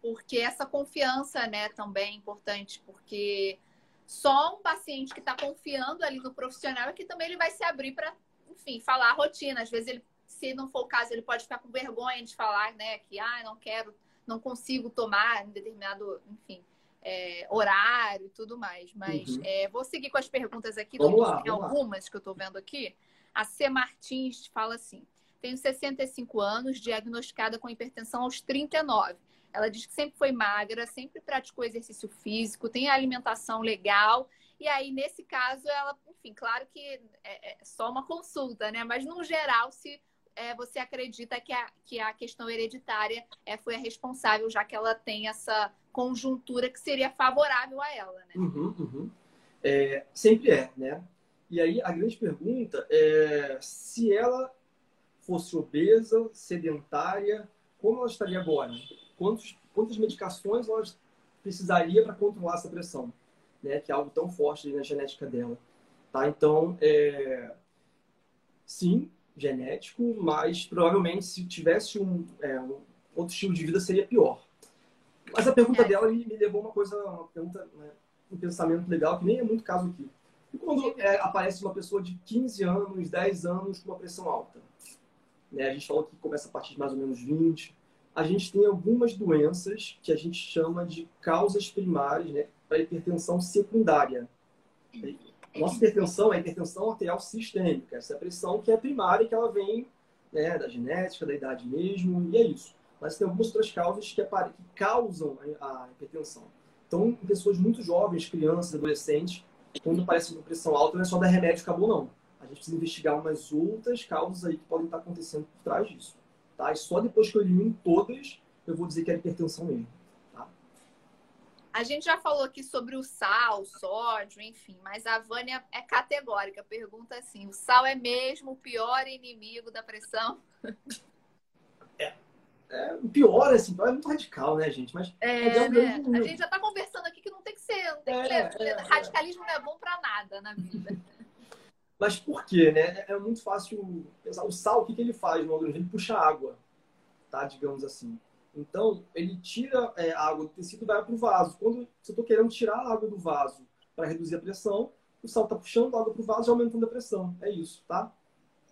Porque essa confiança, né, também é importante, porque só um paciente que está confiando ali no profissional é que também ele vai se abrir para, enfim, falar a rotina. Às vezes, ele, se não for o caso, ele pode ficar com vergonha de falar, né, que, ah, não quero, não consigo tomar em determinado, enfim, é, horário e tudo mais. Mas uhum. é, vou seguir com as perguntas aqui. Vamos lá, tem algumas lá. que eu estou vendo aqui. A C. Martins fala assim: tenho 65 anos, diagnosticada com hipertensão aos 39 ela diz que sempre foi magra, sempre praticou exercício físico, tem alimentação legal. E aí, nesse caso, ela, enfim, claro que é, é só uma consulta, né? Mas, no geral, se é, você acredita que a, que a questão hereditária é, foi a responsável, já que ela tem essa conjuntura que seria favorável a ela, né? Uhum, uhum. É, sempre é, né? E aí, a grande pergunta é se ela fosse obesa, sedentária, como ela estaria agora? quantos, quantas medicações ela precisaria para controlar essa pressão, né? Que é algo tão forte na genética dela, tá? Então, é... sim, genético, mas provavelmente se tivesse um, é, um, outro estilo de vida seria pior. Mas a pergunta é. dela me, me, levou uma coisa, uma pergunta, né, um pensamento legal que nem é muito caso aqui. E quando é, aparece uma pessoa de 15 anos, 10 anos com uma pressão alta? Né? A gente falou que começa a partir de mais ou menos 20, a gente tem algumas doenças que a gente chama de causas primárias né, para hipertensão secundária. Nossa hipertensão é a hipertensão arterial sistêmica, essa é a pressão que é primária, que ela vem né, da genética, da idade mesmo, e é isso. Mas tem algumas outras causas que, que causam a hipertensão. Então, pessoas muito jovens, crianças, adolescentes, quando aparece uma pressão alta, não é só dar remédio acabou, não. A gente precisa investigar umas outras causas aí que podem estar acontecendo por trás disso. Tá? E só depois que eu elimino todas, eu vou dizer que é hipertensão mesmo. A gente já falou aqui sobre o sal, o sódio, enfim, mas a Vânia é categórica. Pergunta assim: o sal é mesmo o pior inimigo da pressão? É. É, pior, assim, é muito radical, né, gente? Mas é, é né? A gente já tá conversando aqui que não tem que ser, não tem é, que ser. É, radicalismo não é bom para nada na vida. Mas por quê, né? É, é muito fácil pensar. O sal, o que, que ele faz no organismo? Ele puxa água, tá? Digamos assim. Então, ele tira é, a água do tecido e vai para o vaso. Quando você está querendo tirar a água do vaso para reduzir a pressão, o sal está puxando a água para o vaso e aumentando a pressão. É isso, tá?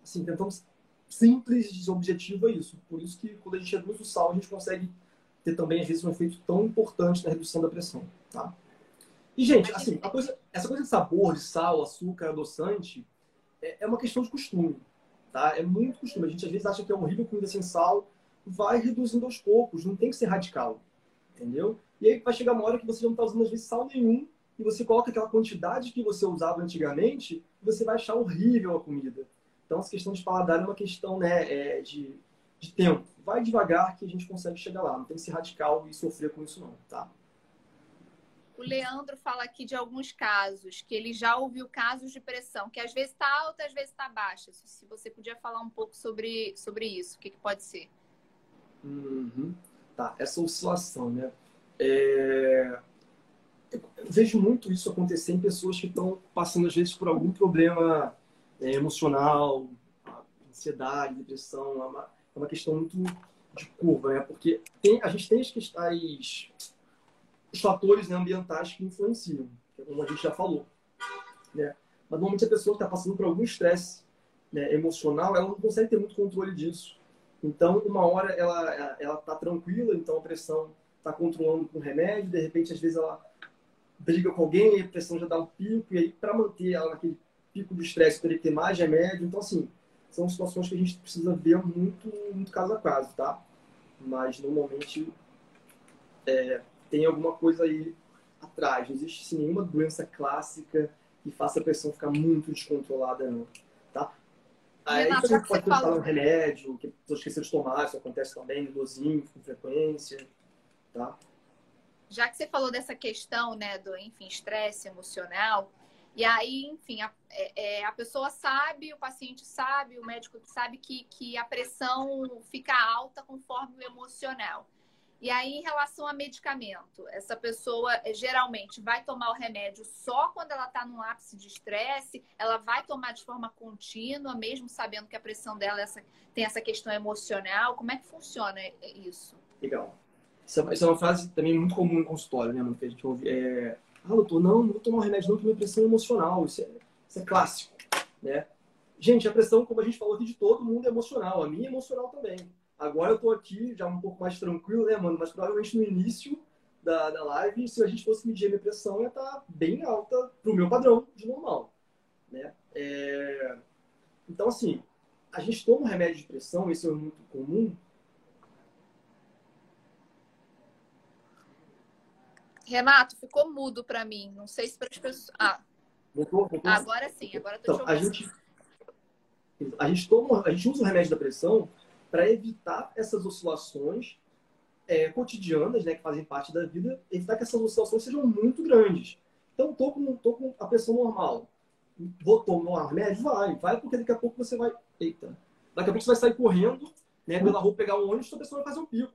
Assim, tentamos simples, objetivo é isso. Por isso que quando a gente reduz o sal, a gente consegue ter também, às vezes, um efeito tão importante na redução da pressão, tá? E, gente, assim, coisa, essa coisa de sabor, de sal, açúcar, adoçante, é, é uma questão de costume, tá? É muito costume. A gente às vezes acha que é horrível comida sem sal, vai reduzindo aos poucos, não tem que ser radical, entendeu? E aí vai chegar uma hora que você não está usando às vezes sal nenhum e você coloca aquela quantidade que você usava antigamente e você vai achar horrível a comida. Então, essa questão de paladar é uma questão né, é, de, de tempo. Vai devagar que a gente consegue chegar lá. Não tem que ser radical e sofrer com isso não, tá? O Leandro fala aqui de alguns casos, que ele já ouviu casos de pressão, que às vezes está alta, às vezes está baixa. Se você podia falar um pouco sobre, sobre isso, o que, que pode ser? Uhum. Tá, essa oscilação, né? É... Eu vejo muito isso acontecer em pessoas que estão passando, às vezes, por algum problema é, emocional, ansiedade, depressão. É uma, é uma questão muito de curva, né? Porque tem, a gente tem as, os fatores né, ambientais que influenciam, é como a gente já falou. Né? Mas normalmente a pessoa que está passando por algum estresse né, emocional, ela não consegue ter muito controle disso. Então, uma hora ela ela está tranquila, então a pressão está controlando com remédio, de repente, às vezes ela briga com alguém, a pressão já dá um pico, e aí para manter ela naquele pico de estresse, teria que ter mais remédio. Então, assim, são situações que a gente precisa ver muito, muito caso a caso, tá? Mas, normalmente, é, tem alguma coisa aí atrás. Não existe assim, nenhuma doença clássica que faça a pressão ficar muito descontrolada, não. Aí Renato, gente pode falou... um remédio, que pessoas esqueceram de tomar, isso acontece também, dosinho, com frequência, tá? Já que você falou dessa questão, né, do, enfim, estresse emocional, E aí, enfim, a, é, é, a pessoa sabe, o paciente sabe, o médico sabe que, que a pressão fica alta conforme o emocional. E aí, em relação a medicamento, essa pessoa eh, geralmente vai tomar o remédio só quando ela está num ápice de estresse, ela vai tomar de forma contínua, mesmo sabendo que a pressão dela essa, tem essa questão emocional. Como é que funciona isso? Legal. Essa, é uma frase também muito comum em consultório, né, mano? Que a gente ouve. É... Ah, doutor, não, não vou tomar um remédio não, que minha pressão é emocional. Isso é, isso é clássico, né? Gente, a pressão, como a gente falou aqui, de todo mundo é emocional. A minha é emocional também. Agora eu tô aqui já um pouco mais tranquilo, né, mano? Mas provavelmente no início da, da live, se a gente fosse medir a minha pressão, ia estar tá bem alta pro meu padrão de normal, né? É... Então, assim, a gente toma um remédio de pressão, isso é muito comum. Renato, ficou mudo para mim. Não sei se para as pessoas. Ah. Voltou, voltou? Agora sim, agora tô então, a gente, a gente toma, a gente usa o remédio da pressão para evitar essas oscilações é, cotidianas, né, que fazem parte da vida, evitar que essas oscilações sejam muito grandes. Então, tô com, tô com a pressão normal. Vou tomar remédio? Vai, vai, porque daqui a pouco você vai. Eita. Daqui a pouco você vai sair correndo, né, pela rua pegar um ônibus, sua pressão vai fazer um pico.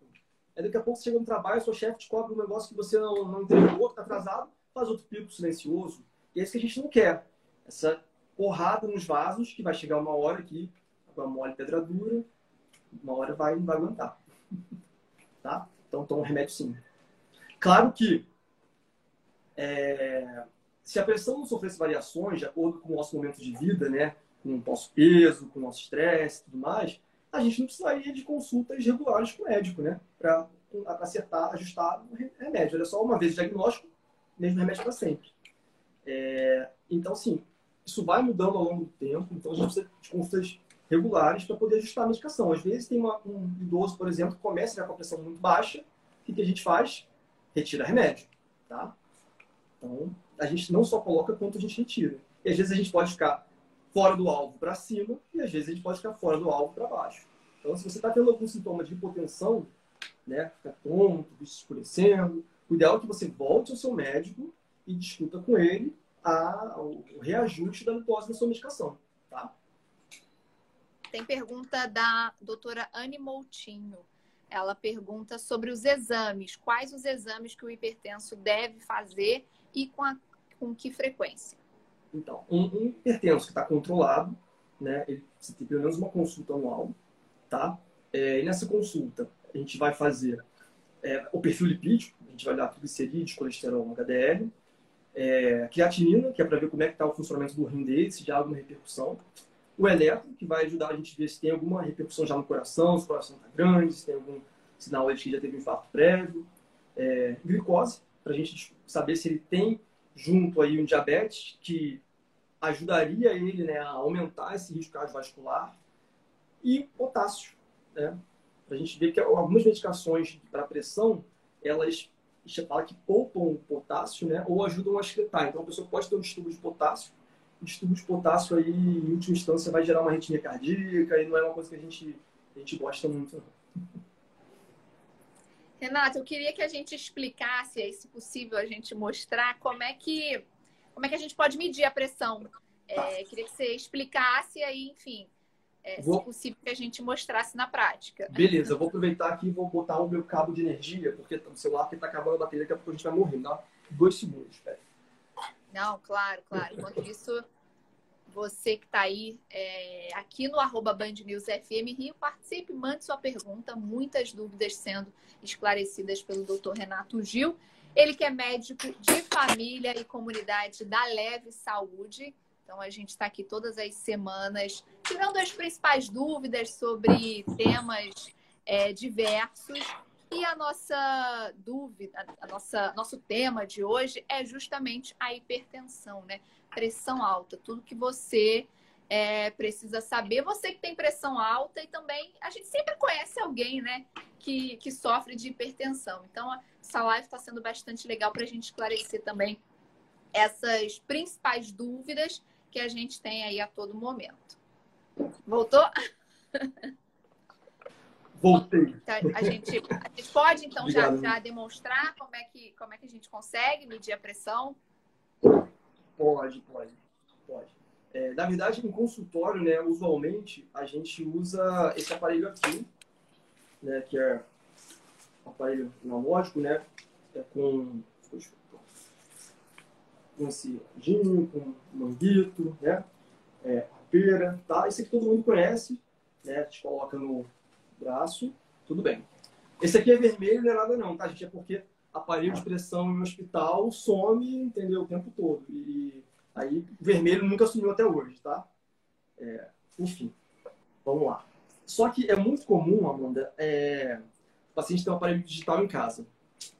Aí daqui a pouco você chega no trabalho, seu chefe te cobra um negócio que você não, não entregou, está atrasado, faz outro pico silencioso. E é isso que a gente não quer. Essa porrada nos vasos, que vai chegar uma hora que a mole pedra dura, uma hora vai, vai aguentar. tá? Então toma um remédio sim. Claro que é, se a pressão não sofresse variações de acordo com o nosso momento de vida, né, com o nosso peso, com o nosso estresse e tudo mais, a gente não precisaria de consultas regulares com o médico, né, para acertar, ajustar o remédio. Olha só, uma vez diagnóstico, mesmo remédio para sempre. É, então, sim, isso vai mudando ao longo do tempo, então a gente precisa de consultas regulares para poder ajustar a medicação. Às vezes tem uma, um idoso, por exemplo, que começa com a pressão muito baixa, o que a gente faz? Retira remédio, tá? Então, a gente não só coloca quanto a gente retira. E às vezes a gente pode ficar fora do alvo para cima e às vezes a gente pode ficar fora do alvo para baixo. Então, se você está tendo algum sintoma de hipotensão, né, fica tonto, escurecendo, o ideal é que você volte ao seu médico e discuta com ele a, o reajuste da dose da sua medicação? Tem pergunta da doutora Anne Moutinho. Ela pergunta sobre os exames. Quais os exames que o hipertenso deve fazer e com, a, com que frequência? Então, um, um hipertenso que está controlado, né, ele precisa ter pelo menos uma consulta anual, tá? É, e nessa consulta, a gente vai fazer é, o perfil lipídico, a gente vai olhar triglicerídeos, colesterol, HDL, é, creatinina, que é para ver como é que está o funcionamento do rim dele, se já há alguma repercussão, o eletro, que vai ajudar a gente a ver se tem alguma repercussão já no coração, se o coração está grande, se tem algum sinal de que já teve um infarto prévio. É, glicose, para a gente saber se ele tem junto aí um diabetes que ajudaria ele né, a aumentar esse risco cardiovascular. E potássio, né? Para a gente ver que algumas medicações para pressão, elas fala que poupam potássio, né? Ou ajudam a excretar. Então a pessoa pode ter um distúrbio de potássio distúrbio de potássio aí, em última instância, vai gerar uma arritmia cardíaca e não é uma coisa que a gente, a gente gosta muito. Não. Renato, eu queria que a gente explicasse, aí, se possível, a gente mostrar como é que, como é que a gente pode medir a pressão. É, queria que você explicasse aí, enfim, é, vou... se possível, que a gente mostrasse na prática. Beleza, eu vou aproveitar aqui e vou botar o meu cabo de energia, porque o celular está acabando a bateria, daqui a pouco a gente vai morrer, tá? Dois segundos, espera. Não, claro, claro. Enquanto isso, você que está aí é, aqui no arroba Band News FM Rio, participe, mande sua pergunta, muitas dúvidas sendo esclarecidas pelo Dr. Renato Gil. Ele que é médico de família e comunidade da Leve Saúde. Então a gente está aqui todas as semanas tirando as principais dúvidas sobre temas é, diversos e a nossa dúvida, a nossa nosso tema de hoje é justamente a hipertensão, né? Pressão alta, tudo que você é, precisa saber. Você que tem pressão alta e também a gente sempre conhece alguém, né, que, que sofre de hipertensão. Então, essa live está sendo bastante legal para a gente esclarecer também essas principais dúvidas que a gente tem aí a todo momento. Voltou? Voltei. Então, a, gente, a gente pode, então, já, já, demonstrar como é, que, como é que a gente consegue medir a pressão? Pode, pode, pode. É, na verdade, em consultório, né, usualmente a gente usa esse aparelho aqui, né, que é um aparelho analógico, né, é com, com esse ginho, com manguito, né, é, pera, tá? Esse aqui todo mundo conhece, né, a gente coloca no braço, tudo bem. Esse aqui é vermelho, não é nada não, tá, gente? É porque aparelho de pressão em um hospital some, entendeu, o tempo todo. E aí, vermelho nunca sumiu até hoje, tá? É, enfim, vamos lá. Só que é muito comum, Amanda, é, o paciente ter um aparelho digital em casa.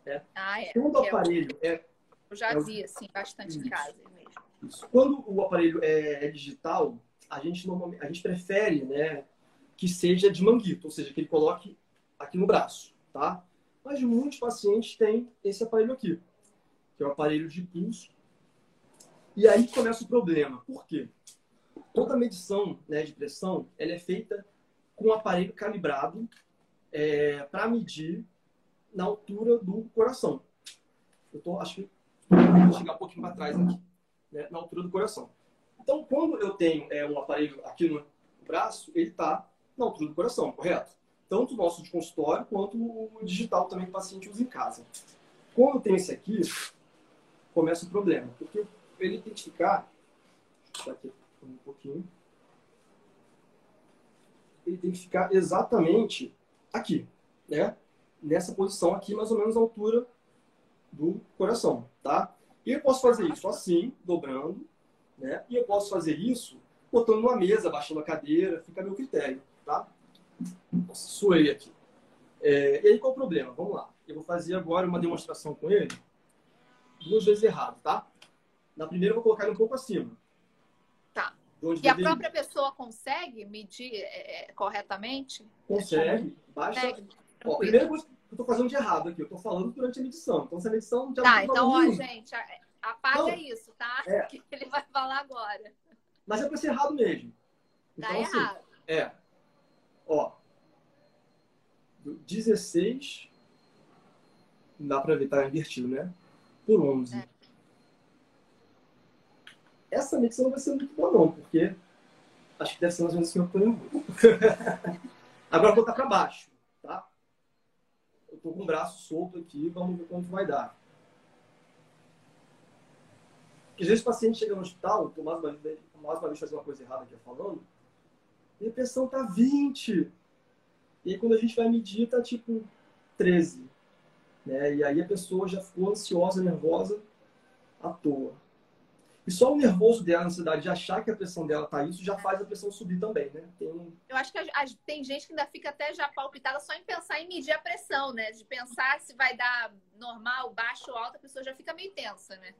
Né? Ah, é. Quando o aparelho é... Eu já é, vi, assim, bastante isso, em casa mesmo. Isso. Quando o aparelho é, é digital, a gente, normalmente, a gente prefere né, que seja de manguito, ou seja, que ele coloque aqui no braço, tá? Mas muitos pacientes têm esse aparelho aqui, que é o aparelho de pulso. E aí começa o problema. Por quê? Toda medição né, de pressão ela é feita com um aparelho calibrado é, para medir na altura do coração. Eu tô, acho que vou chegar um pouquinho para trás aqui, né, na altura do coração. Então, quando eu tenho é, um aparelho aqui no braço, ele está na altura do coração, correto? tanto o nosso de consultório quanto o digital também que o paciente usa em casa. Quando tem esse aqui, começa o problema, porque ele tem que ficar, aqui um pouquinho, ele tem que ficar exatamente aqui, né? Nessa posição aqui, mais ou menos a altura do coração, tá? E eu posso fazer isso assim, dobrando, né? E eu posso fazer isso botando numa mesa, baixando a cadeira, fica a meu critério, tá? suei aqui. É, e aí qual o problema? Vamos lá. Eu vou fazer agora uma demonstração com ele, duas vezes errado, tá? Na primeira eu vou colocar ele um pouco acima. Tá. E a própria pessoa consegue medir é, é corretamente? Consegue. Baixa. Consegue. Ó, primeira coisa que eu estou fazendo de errado aqui, eu estou falando durante a medição. Então, essa medição já Tá, então, ó, gente, apaga então, isso, tá? É. Que ele vai falar agora. Mas é para ser errado mesmo. Tá então, tá errado. Assim, é. Ó, 16, dá para ver, tá invertido, né? Por 11. É. Essa medição não vai ser muito boa, não, porque acho que deve ser mais ou menos assim que eu tô Agora vou botar para baixo, tá? Eu tô com o braço solto aqui, vamos ver quanto vai dar. Porque às vezes o paciente chega no hospital, tô mais uma, mais uma vez fazer uma coisa errada aqui falando, minha pressão tá 20. E aí, quando a gente vai medir, tá tipo 13. Né? E aí a pessoa já ficou ansiosa, nervosa à toa. E só o nervoso dela, a ansiedade de achar que a pressão dela tá isso, já faz a pressão subir também, né? Tem. Eu acho que tem gente que ainda fica até já palpitada só em pensar em medir a pressão, né? De pensar se vai dar normal, baixo ou alto, a pessoa já fica meio tensa, né?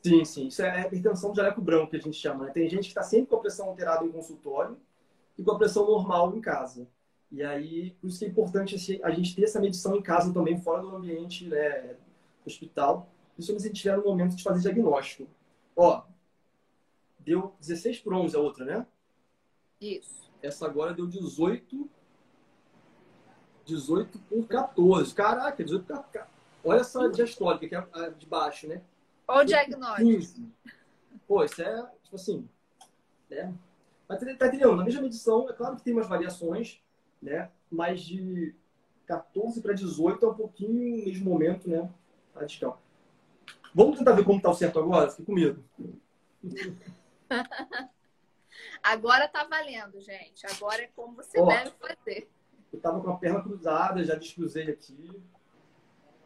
Sim, sim. Isso é a hipertensão de jaleco branco que a gente chama. Né? Tem gente que está sempre com a pressão alterada em consultório e com a pressão normal em casa. E aí, por isso que é importante a gente ter essa medição em casa também, fora do ambiente né, hospital, principalmente se a gente estiver no momento de fazer diagnóstico. Ó, deu 16 por 11 a outra, né? Isso. Essa agora deu 18, 18 por 14. Caraca, 18 por 14. Olha essa diastólica, que é a de baixo, né? Olha o diagnóstico. 15. Pô, isso é, tipo assim, né? Mas tá entendendo? Na mesma medição, é claro que tem umas variações, né? Mas de 14 para 18 é um pouquinho mesmo momento, né? Radical. Vamos tentar ver como está o certo agora? Fiquei com medo. agora tá valendo, gente. Agora é como você Ó, deve fazer. Eu tava com a perna cruzada, já descruzei aqui.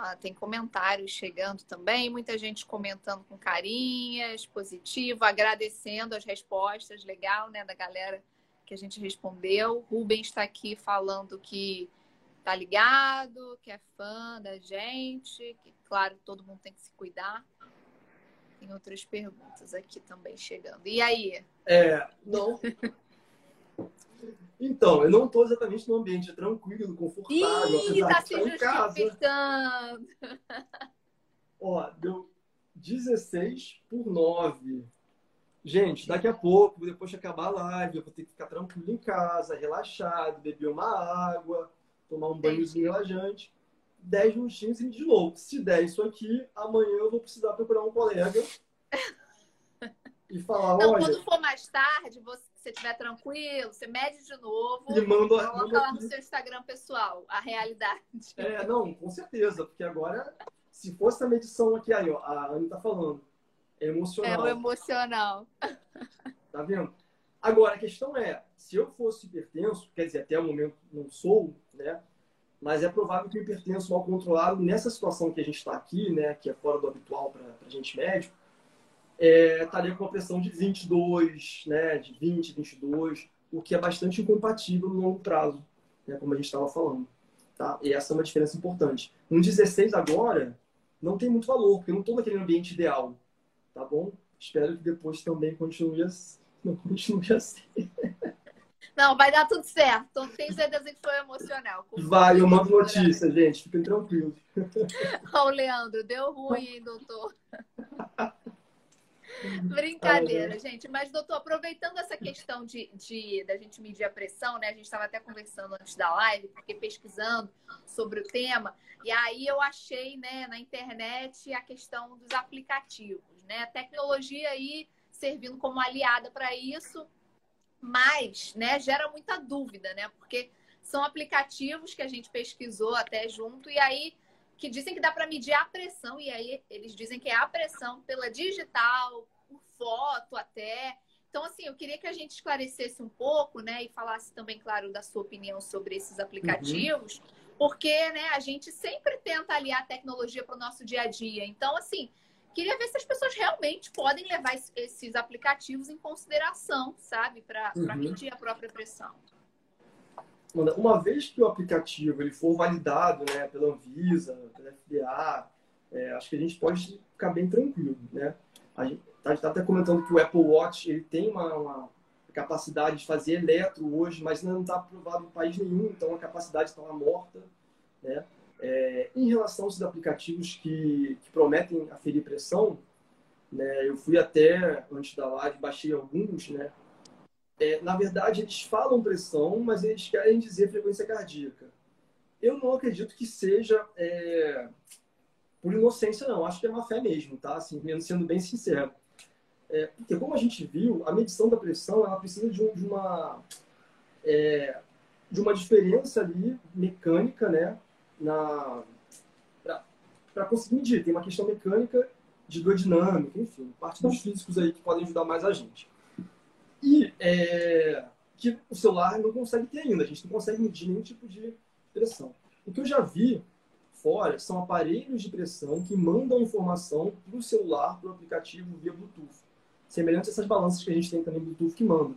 Ah, tem comentários chegando também, muita gente comentando com carinhas, positivo, agradecendo as respostas, legal, né, da galera que a gente respondeu. Rubens está aqui falando que tá ligado, que é fã da gente, que claro, todo mundo tem que se cuidar. Tem outras perguntas aqui também chegando. E aí? É, não. Então, eu não estou exatamente no ambiente tranquilo, confortável, Ih, apesar tá de estar em casa. Ó, deu 16 por 9. Gente, daqui a pouco, depois de acabar a live, eu vou ter que ficar tranquilo em casa, relaxado, beber uma água, tomar um banhozinho relaxante. 10 minutinhos e de novo. Se der isso aqui, amanhã eu vou precisar procurar um colega e falar, Não, olha... quando for mais tarde, você estiver tranquilo, você mede de novo e manda, coloca manda lá no seu Instagram pessoal a realidade. É, não, com certeza, porque agora, se fosse a medição aqui, aí, ó, a Anne tá falando, é É emocional. o emocional. Tá vendo? Agora, a questão é, se eu fosse hipertenso, quer dizer, até o momento não sou, né? Mas é provável que o hipertenso mal controlado, nessa situação que a gente está aqui, né, que é fora do habitual para a gente médico, é, estaria com uma pressão de 22, né, de 20, 22, o que é bastante incompatível no longo prazo, né, como a gente estava falando. Tá? E essa é uma diferença importante. Um 16 agora não tem muito valor, porque eu não estou naquele ambiente ideal. Tá bom? Espero que depois também continue assim. Não continue assim. Não, vai dar tudo certo. Então, tenho certeza que foi emocional. Vai, eu mando notícia, gente. Fiquem tranquilos. Ó, o Leandro, deu ruim, hein, doutor? Brincadeira, gente. Mas, doutor, aproveitando essa questão de, de da gente medir a pressão, né? A gente estava até conversando antes da live, porque pesquisando sobre o tema, e aí eu achei, né, na internet a questão dos aplicativos, né? A tecnologia aí servindo como aliada para isso, mas, né, gera muita dúvida, né? Porque são aplicativos que a gente pesquisou até junto e aí que dizem que dá para medir a pressão e aí eles dizem que é a pressão pela digital, foto até. Então, assim, eu queria que a gente esclarecesse um pouco, né, e falasse também, claro, da sua opinião sobre esses aplicativos, uhum. porque, né, a gente sempre tenta aliar a tecnologia para o nosso dia a dia. Então, assim, queria ver se as pessoas realmente podem levar esses aplicativos em consideração, sabe, para uhum. medir a própria pressão. Uma vez que o aplicativo ele for validado né, pela Anvisa, pela FDA, é, acho que a gente pode ficar bem tranquilo. Né? A gente está até comentando que o Apple Watch ele tem uma, uma capacidade de fazer eletro hoje, mas não está aprovado em país nenhum, então a capacidade está morta. Né? É, em relação aos aplicativos que, que prometem aferir pressão, né, eu fui até, antes da live, baixei alguns, né, é, na verdade, eles falam pressão, mas eles querem dizer frequência cardíaca. Eu não acredito que seja é, por inocência, não. Acho que é uma fé mesmo, tá? Assim, sendo bem sincero. É, porque, como a gente viu, a medição da pressão ela precisa de, um, de uma é, de uma diferença ali mecânica, né? Na para conseguir medir. Tem uma questão mecânica de hidrodinâmica, enfim, parte dos físicos aí que podem ajudar mais a gente. E é, que o celular não consegue ter ainda. A gente não consegue medir nenhum tipo de pressão. O que eu já vi fora são aparelhos de pressão que mandam informação para o celular, para o aplicativo via Bluetooth. Semelhante a essas balanças que a gente tem também Bluetooth que mandam.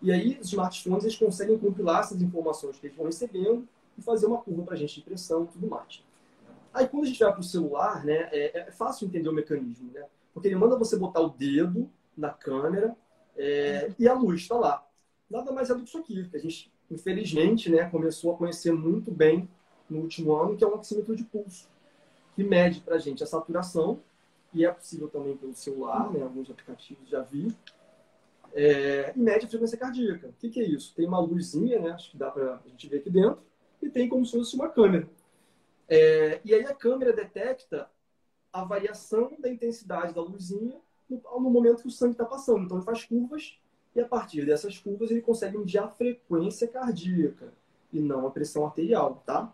E aí, os smartphones eles conseguem compilar essas informações que eles vão recebendo e fazer uma curva para a gente de pressão e tudo mais. Aí, quando a gente vai para o celular, né, é, é, fácil entender o mecanismo, né? Porque ele manda você botar o dedo na câmera é, e a luz está lá. Nada mais é do que isso aqui, que a gente, infelizmente, né, começou a conhecer muito bem no último ano, que é um oxímetro de pulso, que mede para a gente a saturação, e é possível também pelo celular, né, alguns aplicativos já vi, é, e mede a frequência cardíaca. O que, que, é isso? Tem uma luzinha, né, acho que dá para a gente ver aqui dentro, e tem como se fosse uma câmera. É, e aí a câmera detecta a variação da intensidade da luzinha no, no momento que o sangue está passando. Então ele faz curvas e a partir dessas curvas ele consegue medir a frequência cardíaca e não a pressão arterial, tá?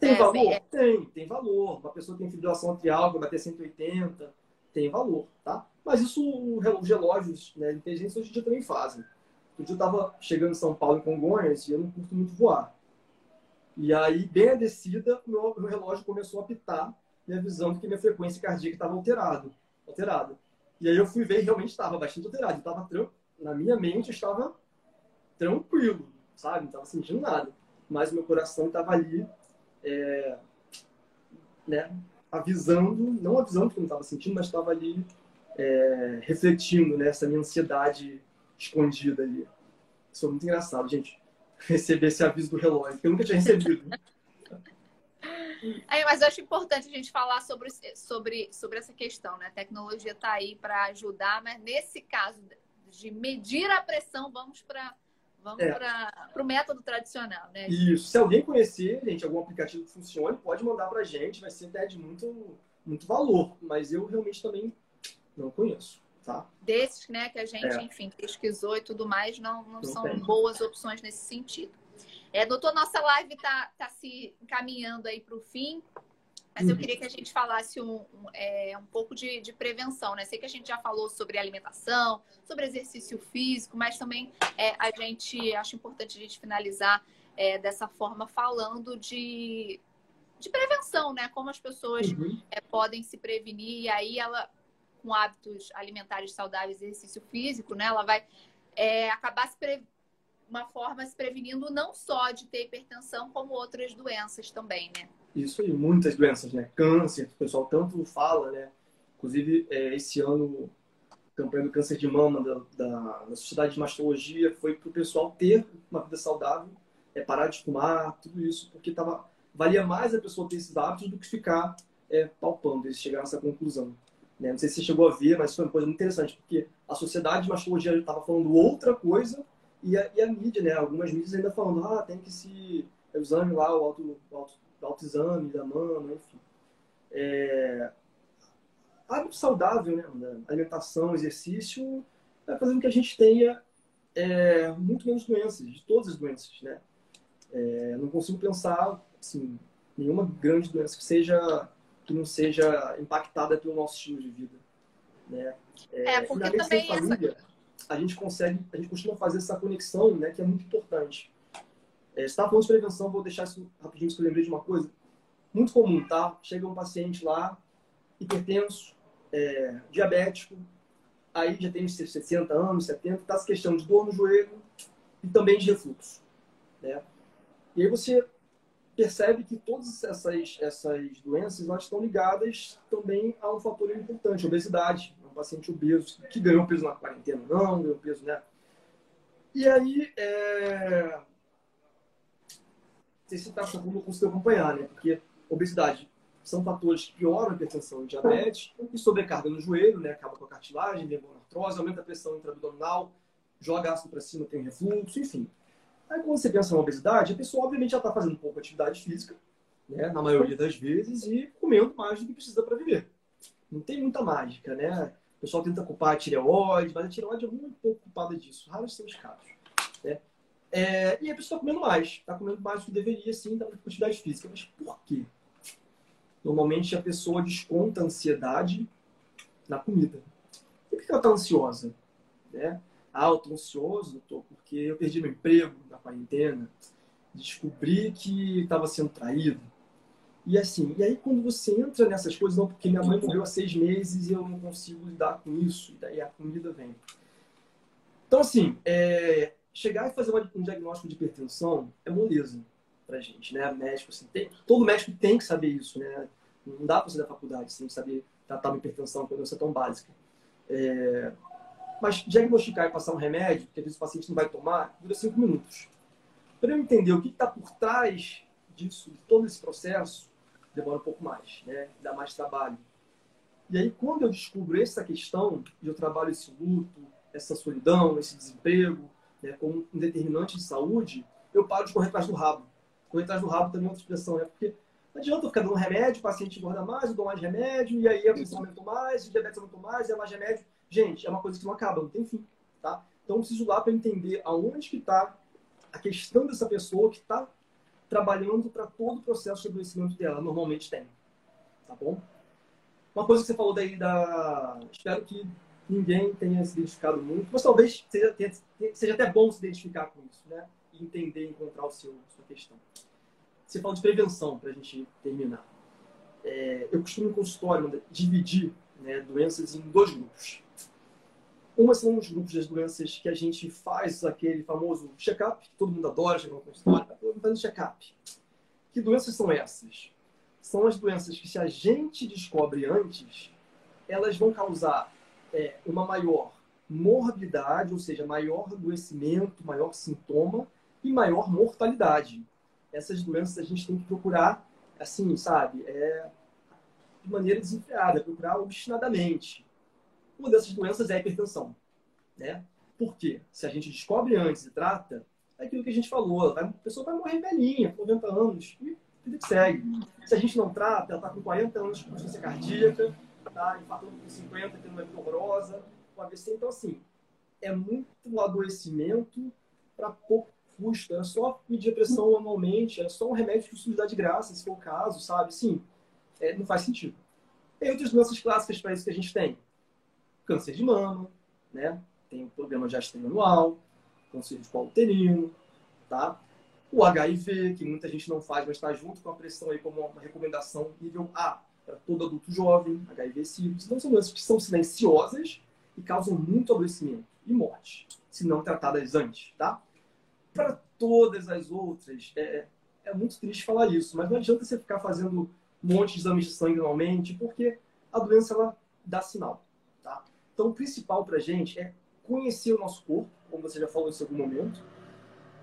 Tem é, valor? É. Tem, tem valor. Uma pessoa que tem fibrilação atrial, vai bater 180, tem valor, tá? Mas isso os relógios né, inteligentes hoje em dia também fazem. Outro dia eu estava chegando em São Paulo, em Congonhas, e eu não curto muito voar. E aí, bem a descida, meu, meu relógio começou a apitar, me avisando que minha frequência cardíaca estava alterada alterado. E aí eu fui ver e realmente estava bastante alterado. Eu tava Na minha mente, estava tranquilo, sabe? Não estava sentindo nada. Mas meu coração estava ali, é, né? Avisando, não avisando que eu não estava sentindo, mas estava ali é, refletindo nessa né? minha ansiedade escondida ali. Isso foi muito engraçado, gente. Receber esse aviso do relógio, que eu nunca tinha recebido. É, mas eu acho importante a gente falar sobre, sobre, sobre essa questão, né? A tecnologia está aí para ajudar, mas nesse caso de medir a pressão, vamos para vamos é. para o método tradicional, né? Isso. Se alguém conhecer, gente, algum aplicativo que funcione, pode mandar para a gente. Vai ser até de muito, muito valor. Mas eu realmente também não conheço. Tá? Desses né, que a gente, é. enfim, pesquisou e tudo mais, não, não, não são tem. boas opções nesse sentido. É, doutor, nossa live está tá se encaminhando aí para o fim. Mas eu uhum. queria que a gente falasse um, um, é, um pouco de, de, prevenção, né? Sei que a gente já falou sobre alimentação, sobre exercício físico, mas também é, a gente acho importante a gente finalizar é, dessa forma falando de, de prevenção, né? Como as pessoas uhum. É, podem se prevenir e aí ela, com hábitos alimentares saudáveis e exercício físico, né? Ela vai é, acabar se pre... uma forma se prevenindo não só de ter hipertensão, como outras doenças também, né? Isso aí, muitas doenças, né? Câncer, o pessoal tanto fala, né? Inclusive, é, esse ano, a campanha do câncer de mama da, da, da Sociedade de Mastologia foi para o pessoal ter uma vida saudável, é, parar de fumar, tudo isso, porque tava, valia mais a pessoa ter esses hábitos do que ficar é, palpando. Eles chegaram a essa conclusão. Né? Não sei se você chegou a ver, mas foi uma coisa muito interessante, porque a Sociedade de Mastologia estava falando outra coisa e a, e a mídia, né? Algumas mídias ainda falando, ah, tem que se... É exame lá, o auto, o auto do autoexame da mama, enfim. É... Hábito saudável, né? Alimentação, exercício, vai fazendo com que a gente tenha é, muito menos doenças, de todas as doenças, né? É, não consigo pensar, assim, nenhuma grande doença que seja que não seja impactada pelo nosso estilo de vida, né? É, é porque também família, essa... a gente consegue, a gente costuma fazer essa conexão, né? Que é muito importante. É, estava falando de prevenção, vou deixar isso rapidinho, que eu lembrei de uma coisa. Muito comum, tá? Chega um paciente lá, hipertenso, é, diabético, aí já tem 60 anos, 70, está se questão de dor no joelho e também de refluxo. Né? E aí você percebe que todas essas, essas doenças elas estão ligadas também a um fator importante, obesidade. Um paciente obeso que ganhou peso na quarentena, não ganhou peso, né? E aí, é se está conseguindo acompanhar, né? Porque obesidade são fatores que pioram a hipertensão e diabetes e sobrecarga no joelho, né? Acaba com a cartilagem, artrose, aumenta a pressão intraabdominal, joga ácido para cima, tem refluxo, enfim. Aí quando você pensa na obesidade, a pessoa obviamente já está fazendo pouca atividade física, né? Na maioria das vezes e comendo mais do que precisa para viver. Não tem muita mágica, né? O pessoal tenta culpar a tireoide, mas a tireoide é muito pouco culpada disso. Raros são os casos. Né? É, e a pessoa está comendo mais, está comendo mais do que deveria, sim, da quantidade física. Mas por quê? Normalmente a pessoa desconta a ansiedade na comida. E por que ela está ansiosa? Né? Ah, eu estou ansioso, doutor, porque eu perdi meu emprego na quarentena, descobri que estava sendo traído. E assim, e aí quando você entra nessas coisas, não, porque minha mãe morreu há seis meses e eu não consigo lidar com isso, e daí a comida vem. Então, assim, é, chegar e fazer um diagnóstico de hipertensão é moleza pra gente, né? Médico, assim, tem, todo médico tem que saber isso, né? Não dá para sair da faculdade sem saber tratar uma hipertensão, uma doença tão básica. É... Mas diagnosticar e passar um remédio, que às vezes o paciente não vai tomar, dura cinco minutos. Para eu entender o que está por trás disso, de todo esse processo, demora um pouco mais, né? Dá mais trabalho. E aí, quando eu descubro essa questão, eu trabalho esse luto, essa solidão, esse desemprego, né, como um determinante de saúde, eu paro de correr atrás do rabo. Correr atrás do rabo também é outra expressão, né? Porque não adianta eu ficar dando remédio, o paciente engorda mais, eu dou mais remédio, e aí a pressão aumentou mais, o diabetes aumentou mais, e é mais remédio. Gente, é uma coisa que não acaba, não tem fim, tá? Então eu preciso lá para entender aonde que está a questão dessa pessoa que está trabalhando para todo o processo de adoecimento dela. Normalmente tem, tá bom? Uma coisa que você falou daí da... Espero que ninguém tenha se identificado muito, mas talvez seja, seja até bom se identificar com isso, né? E entender, encontrar o seu sua questão. Você fala de prevenção, para a gente terminar. É, eu costumo em consultório dividir né, doenças em dois grupos. Uma são os grupos das doenças que a gente faz aquele famoso check-up, que todo mundo adora chegar no consultório, tá fazendo check-up. Que doenças são essas? São as doenças que, se a gente descobre antes, elas vão causar é, uma maior morbidade, ou seja, maior adoecimento, maior sintoma e maior mortalidade. Essas doenças a gente tem que procurar, assim, sabe, é, de maneira desenfreada, procurar obstinadamente. Uma dessas doenças é a hipertensão. Né? Por quê? Se a gente descobre antes e trata, é aquilo que a gente falou, a pessoa vai morrer velhinha, com 90 anos, e vida que segue. Se a gente não trata, ela está com 40 anos de consciência cardíaca, tá? infartando com 50, tendo uma vida horrorosa, com AVC. Então, assim, é muito adoecimento para pouco custo. É só medir a pressão anualmente, é só um remédio que o SUS dá de graça, se for o caso, sabe? Sim, é, não faz sentido. Tem outras doenças clássicas para isso que a gente tem. Câncer de mama, né? Tem o problema de anual, câncer de colo uterino, tá? O HIV, que muita gente não faz, mas está junto com a pressão aí como uma recomendação nível A para todo adulto jovem, HIV sífilis. Então são doenças que são silenciosas e causam muito adoecimento e morte, se não tratadas antes, tá? Para todas as outras, é, é muito triste falar isso, mas não adianta você ficar fazendo um monte de exames de sangue anualmente, porque a doença ela dá sinal, tá? Então o principal para a gente é conhecer o nosso corpo, como você já falou em algum momento,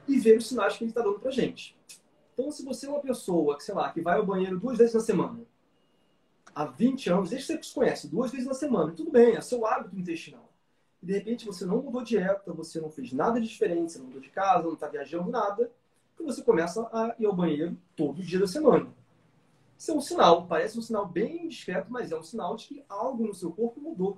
e ver os sinais que ele está dando para gente. Então, se você é uma pessoa que, sei lá, que vai ao banheiro duas vezes na semana, há 20 anos, desde que você se conhece, duas vezes na semana, tudo bem, é seu hábito intestinal. E de repente você não mudou dieta, você não fez nada de diferente, você não mudou de casa, não está viajando nada, e você começa a ir ao banheiro todo dia da semana. Isso é um sinal, parece um sinal bem discreto, mas é um sinal de que algo no seu corpo mudou.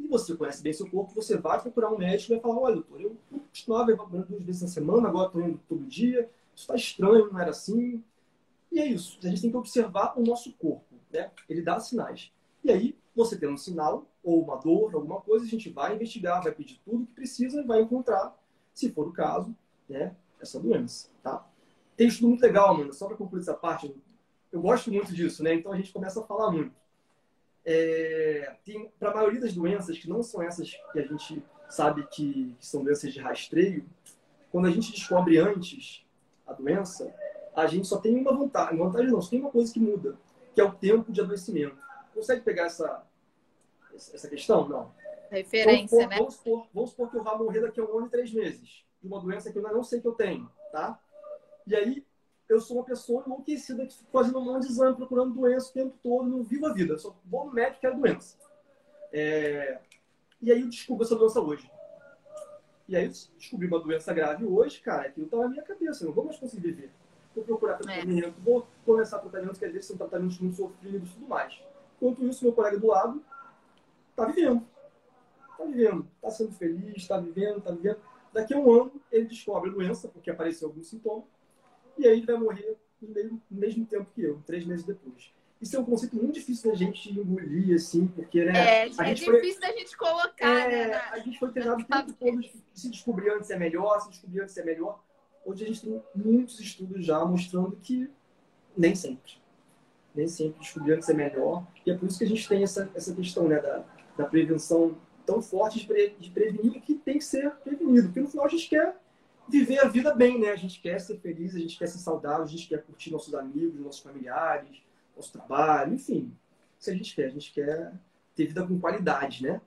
E você conhece bem seu corpo, você vai procurar um médico e vai falar: olha, doutor, eu costumava ir duas vezes na semana, agora estou indo todo dia, isso está estranho, não era assim. E é isso, a gente tem que observar o nosso corpo, né? Ele dá sinais. E aí, você tem um sinal, ou uma dor, alguma coisa, a gente vai investigar, vai pedir tudo que precisa e vai encontrar, se for o caso, né, essa doença, tá? Tem estudo muito legal, mano, só para concluir essa parte, eu gosto muito disso, né? Então a gente começa a falar muito. É, para a maioria das doenças, que não são essas que a gente sabe que, que, são doenças de rastreio, quando a gente descobre antes a doença, a gente só tem uma vantagem. Vantagem não, só tem uma coisa que muda, que é o tempo de adoecimento. Consegue pegar essa, essa questão? Não. Referência, vamos supor, né? Vamos supor, vamos supor que eu vá morrer daqui a um ano e três meses de uma doença que eu ainda não sei que eu tenho, tá? E aí eu sou uma pessoa enlouquecida que fico fazendo um monte de exame, procurando doença o tempo todo, não vivo a vida. Eu só vou no médico que é doença. É... E aí eu descubro essa doença hoje. E aí eu descobri uma doença grave hoje, cara, aquilo tá na minha cabeça, eu não vou mais conseguir viver. Vou procurar é. tratamento, é. vou começar tratamentos que às vezes são tratamentos muito sofridos e tudo mais. Enquanto isso, meu colega do lado tá vivendo. Tá vivendo, tá sendo feliz, tá vivendo, tá vivendo. Daqui a um ano, ele descobre a doença, porque apareceu algum sintoma, e aí ele vai morrer no mesmo, no mesmo tempo que eu, três meses depois. Isso é um conceito muito difícil da gente engolir, assim, porque, né? É, a é difícil foi, da gente colocar, é, né? A gente foi treinado o tempo todo de se descobrir antes é melhor, se descobrir antes é melhor. Hoje a gente tem muitos estudos já mostrando que nem sempre. Nem sempre descobrir antes é melhor. E é por isso que a gente tem essa, essa questão, né, da, da prevenção tão forte de, pre, de prevenir o que tem que ser prevenido. Porque no final a gente quer viver a vida bem, né? A gente quer ser feliz, a gente quer ser saudável, a gente quer curtir nossos amigos, nossos familiares, nosso trabalho, enfim. Isso a gente quer. A gente quer ter vida com qualidade, né?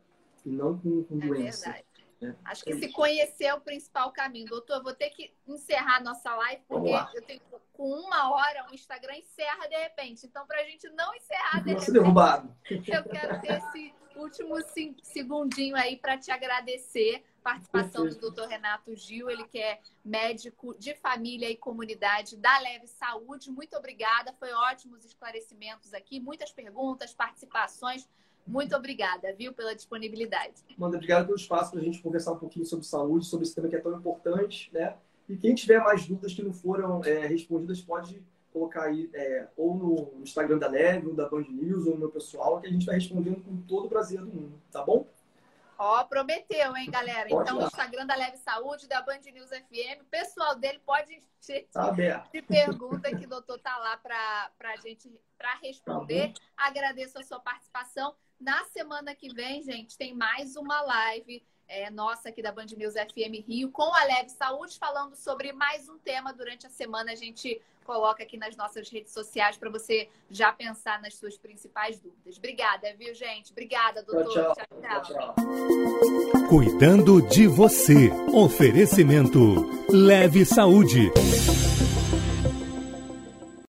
E não com, com é doença. Verdade. Né? Acho que é se conhecer é o principal caminho. Doutor, eu vou ter que encerrar nossa live, porque eu tenho com uma hora o Instagram encerra de repente. Então, para a gente não encerrar de repente, derrubado. eu quero ter esse último segundinho aí para te agradecer participação do Dr. Renato Gil, ele que é médico de família e comunidade da Leve Saúde. Muito obrigada, foi ótimos esclarecimentos aqui, muitas perguntas, participações. Muito obrigada, viu, pela disponibilidade. Manda, obrigado pelo espaço para a gente conversar um pouquinho sobre saúde, sobre esse tema que é tão importante, né? E quem tiver mais dúvidas que não foram é, respondidas, pode colocar aí é, ou no Instagram da Leve, ou da Band News, ou no meu pessoal, que a gente vai respondendo com todo o prazer do mundo, tá bom? Ó, prometeu, hein, galera? Pode então, o Instagram da Leve Saúde, da Band News FM, o pessoal dele pode encher tá de pergunta que o doutor tá lá para a gente para responder. Tá Agradeço a sua participação. Na semana que vem, gente, tem mais uma live é, nossa aqui da Band News FM Rio com a Leve Saúde, falando sobre mais um tema durante a semana. A gente coloca aqui nas nossas redes sociais para você já pensar nas suas principais dúvidas. Obrigada, viu, gente? Obrigada, doutor. Tchau, tchau. tchau, tchau. Cuidando de você. Oferecimento Leve Saúde.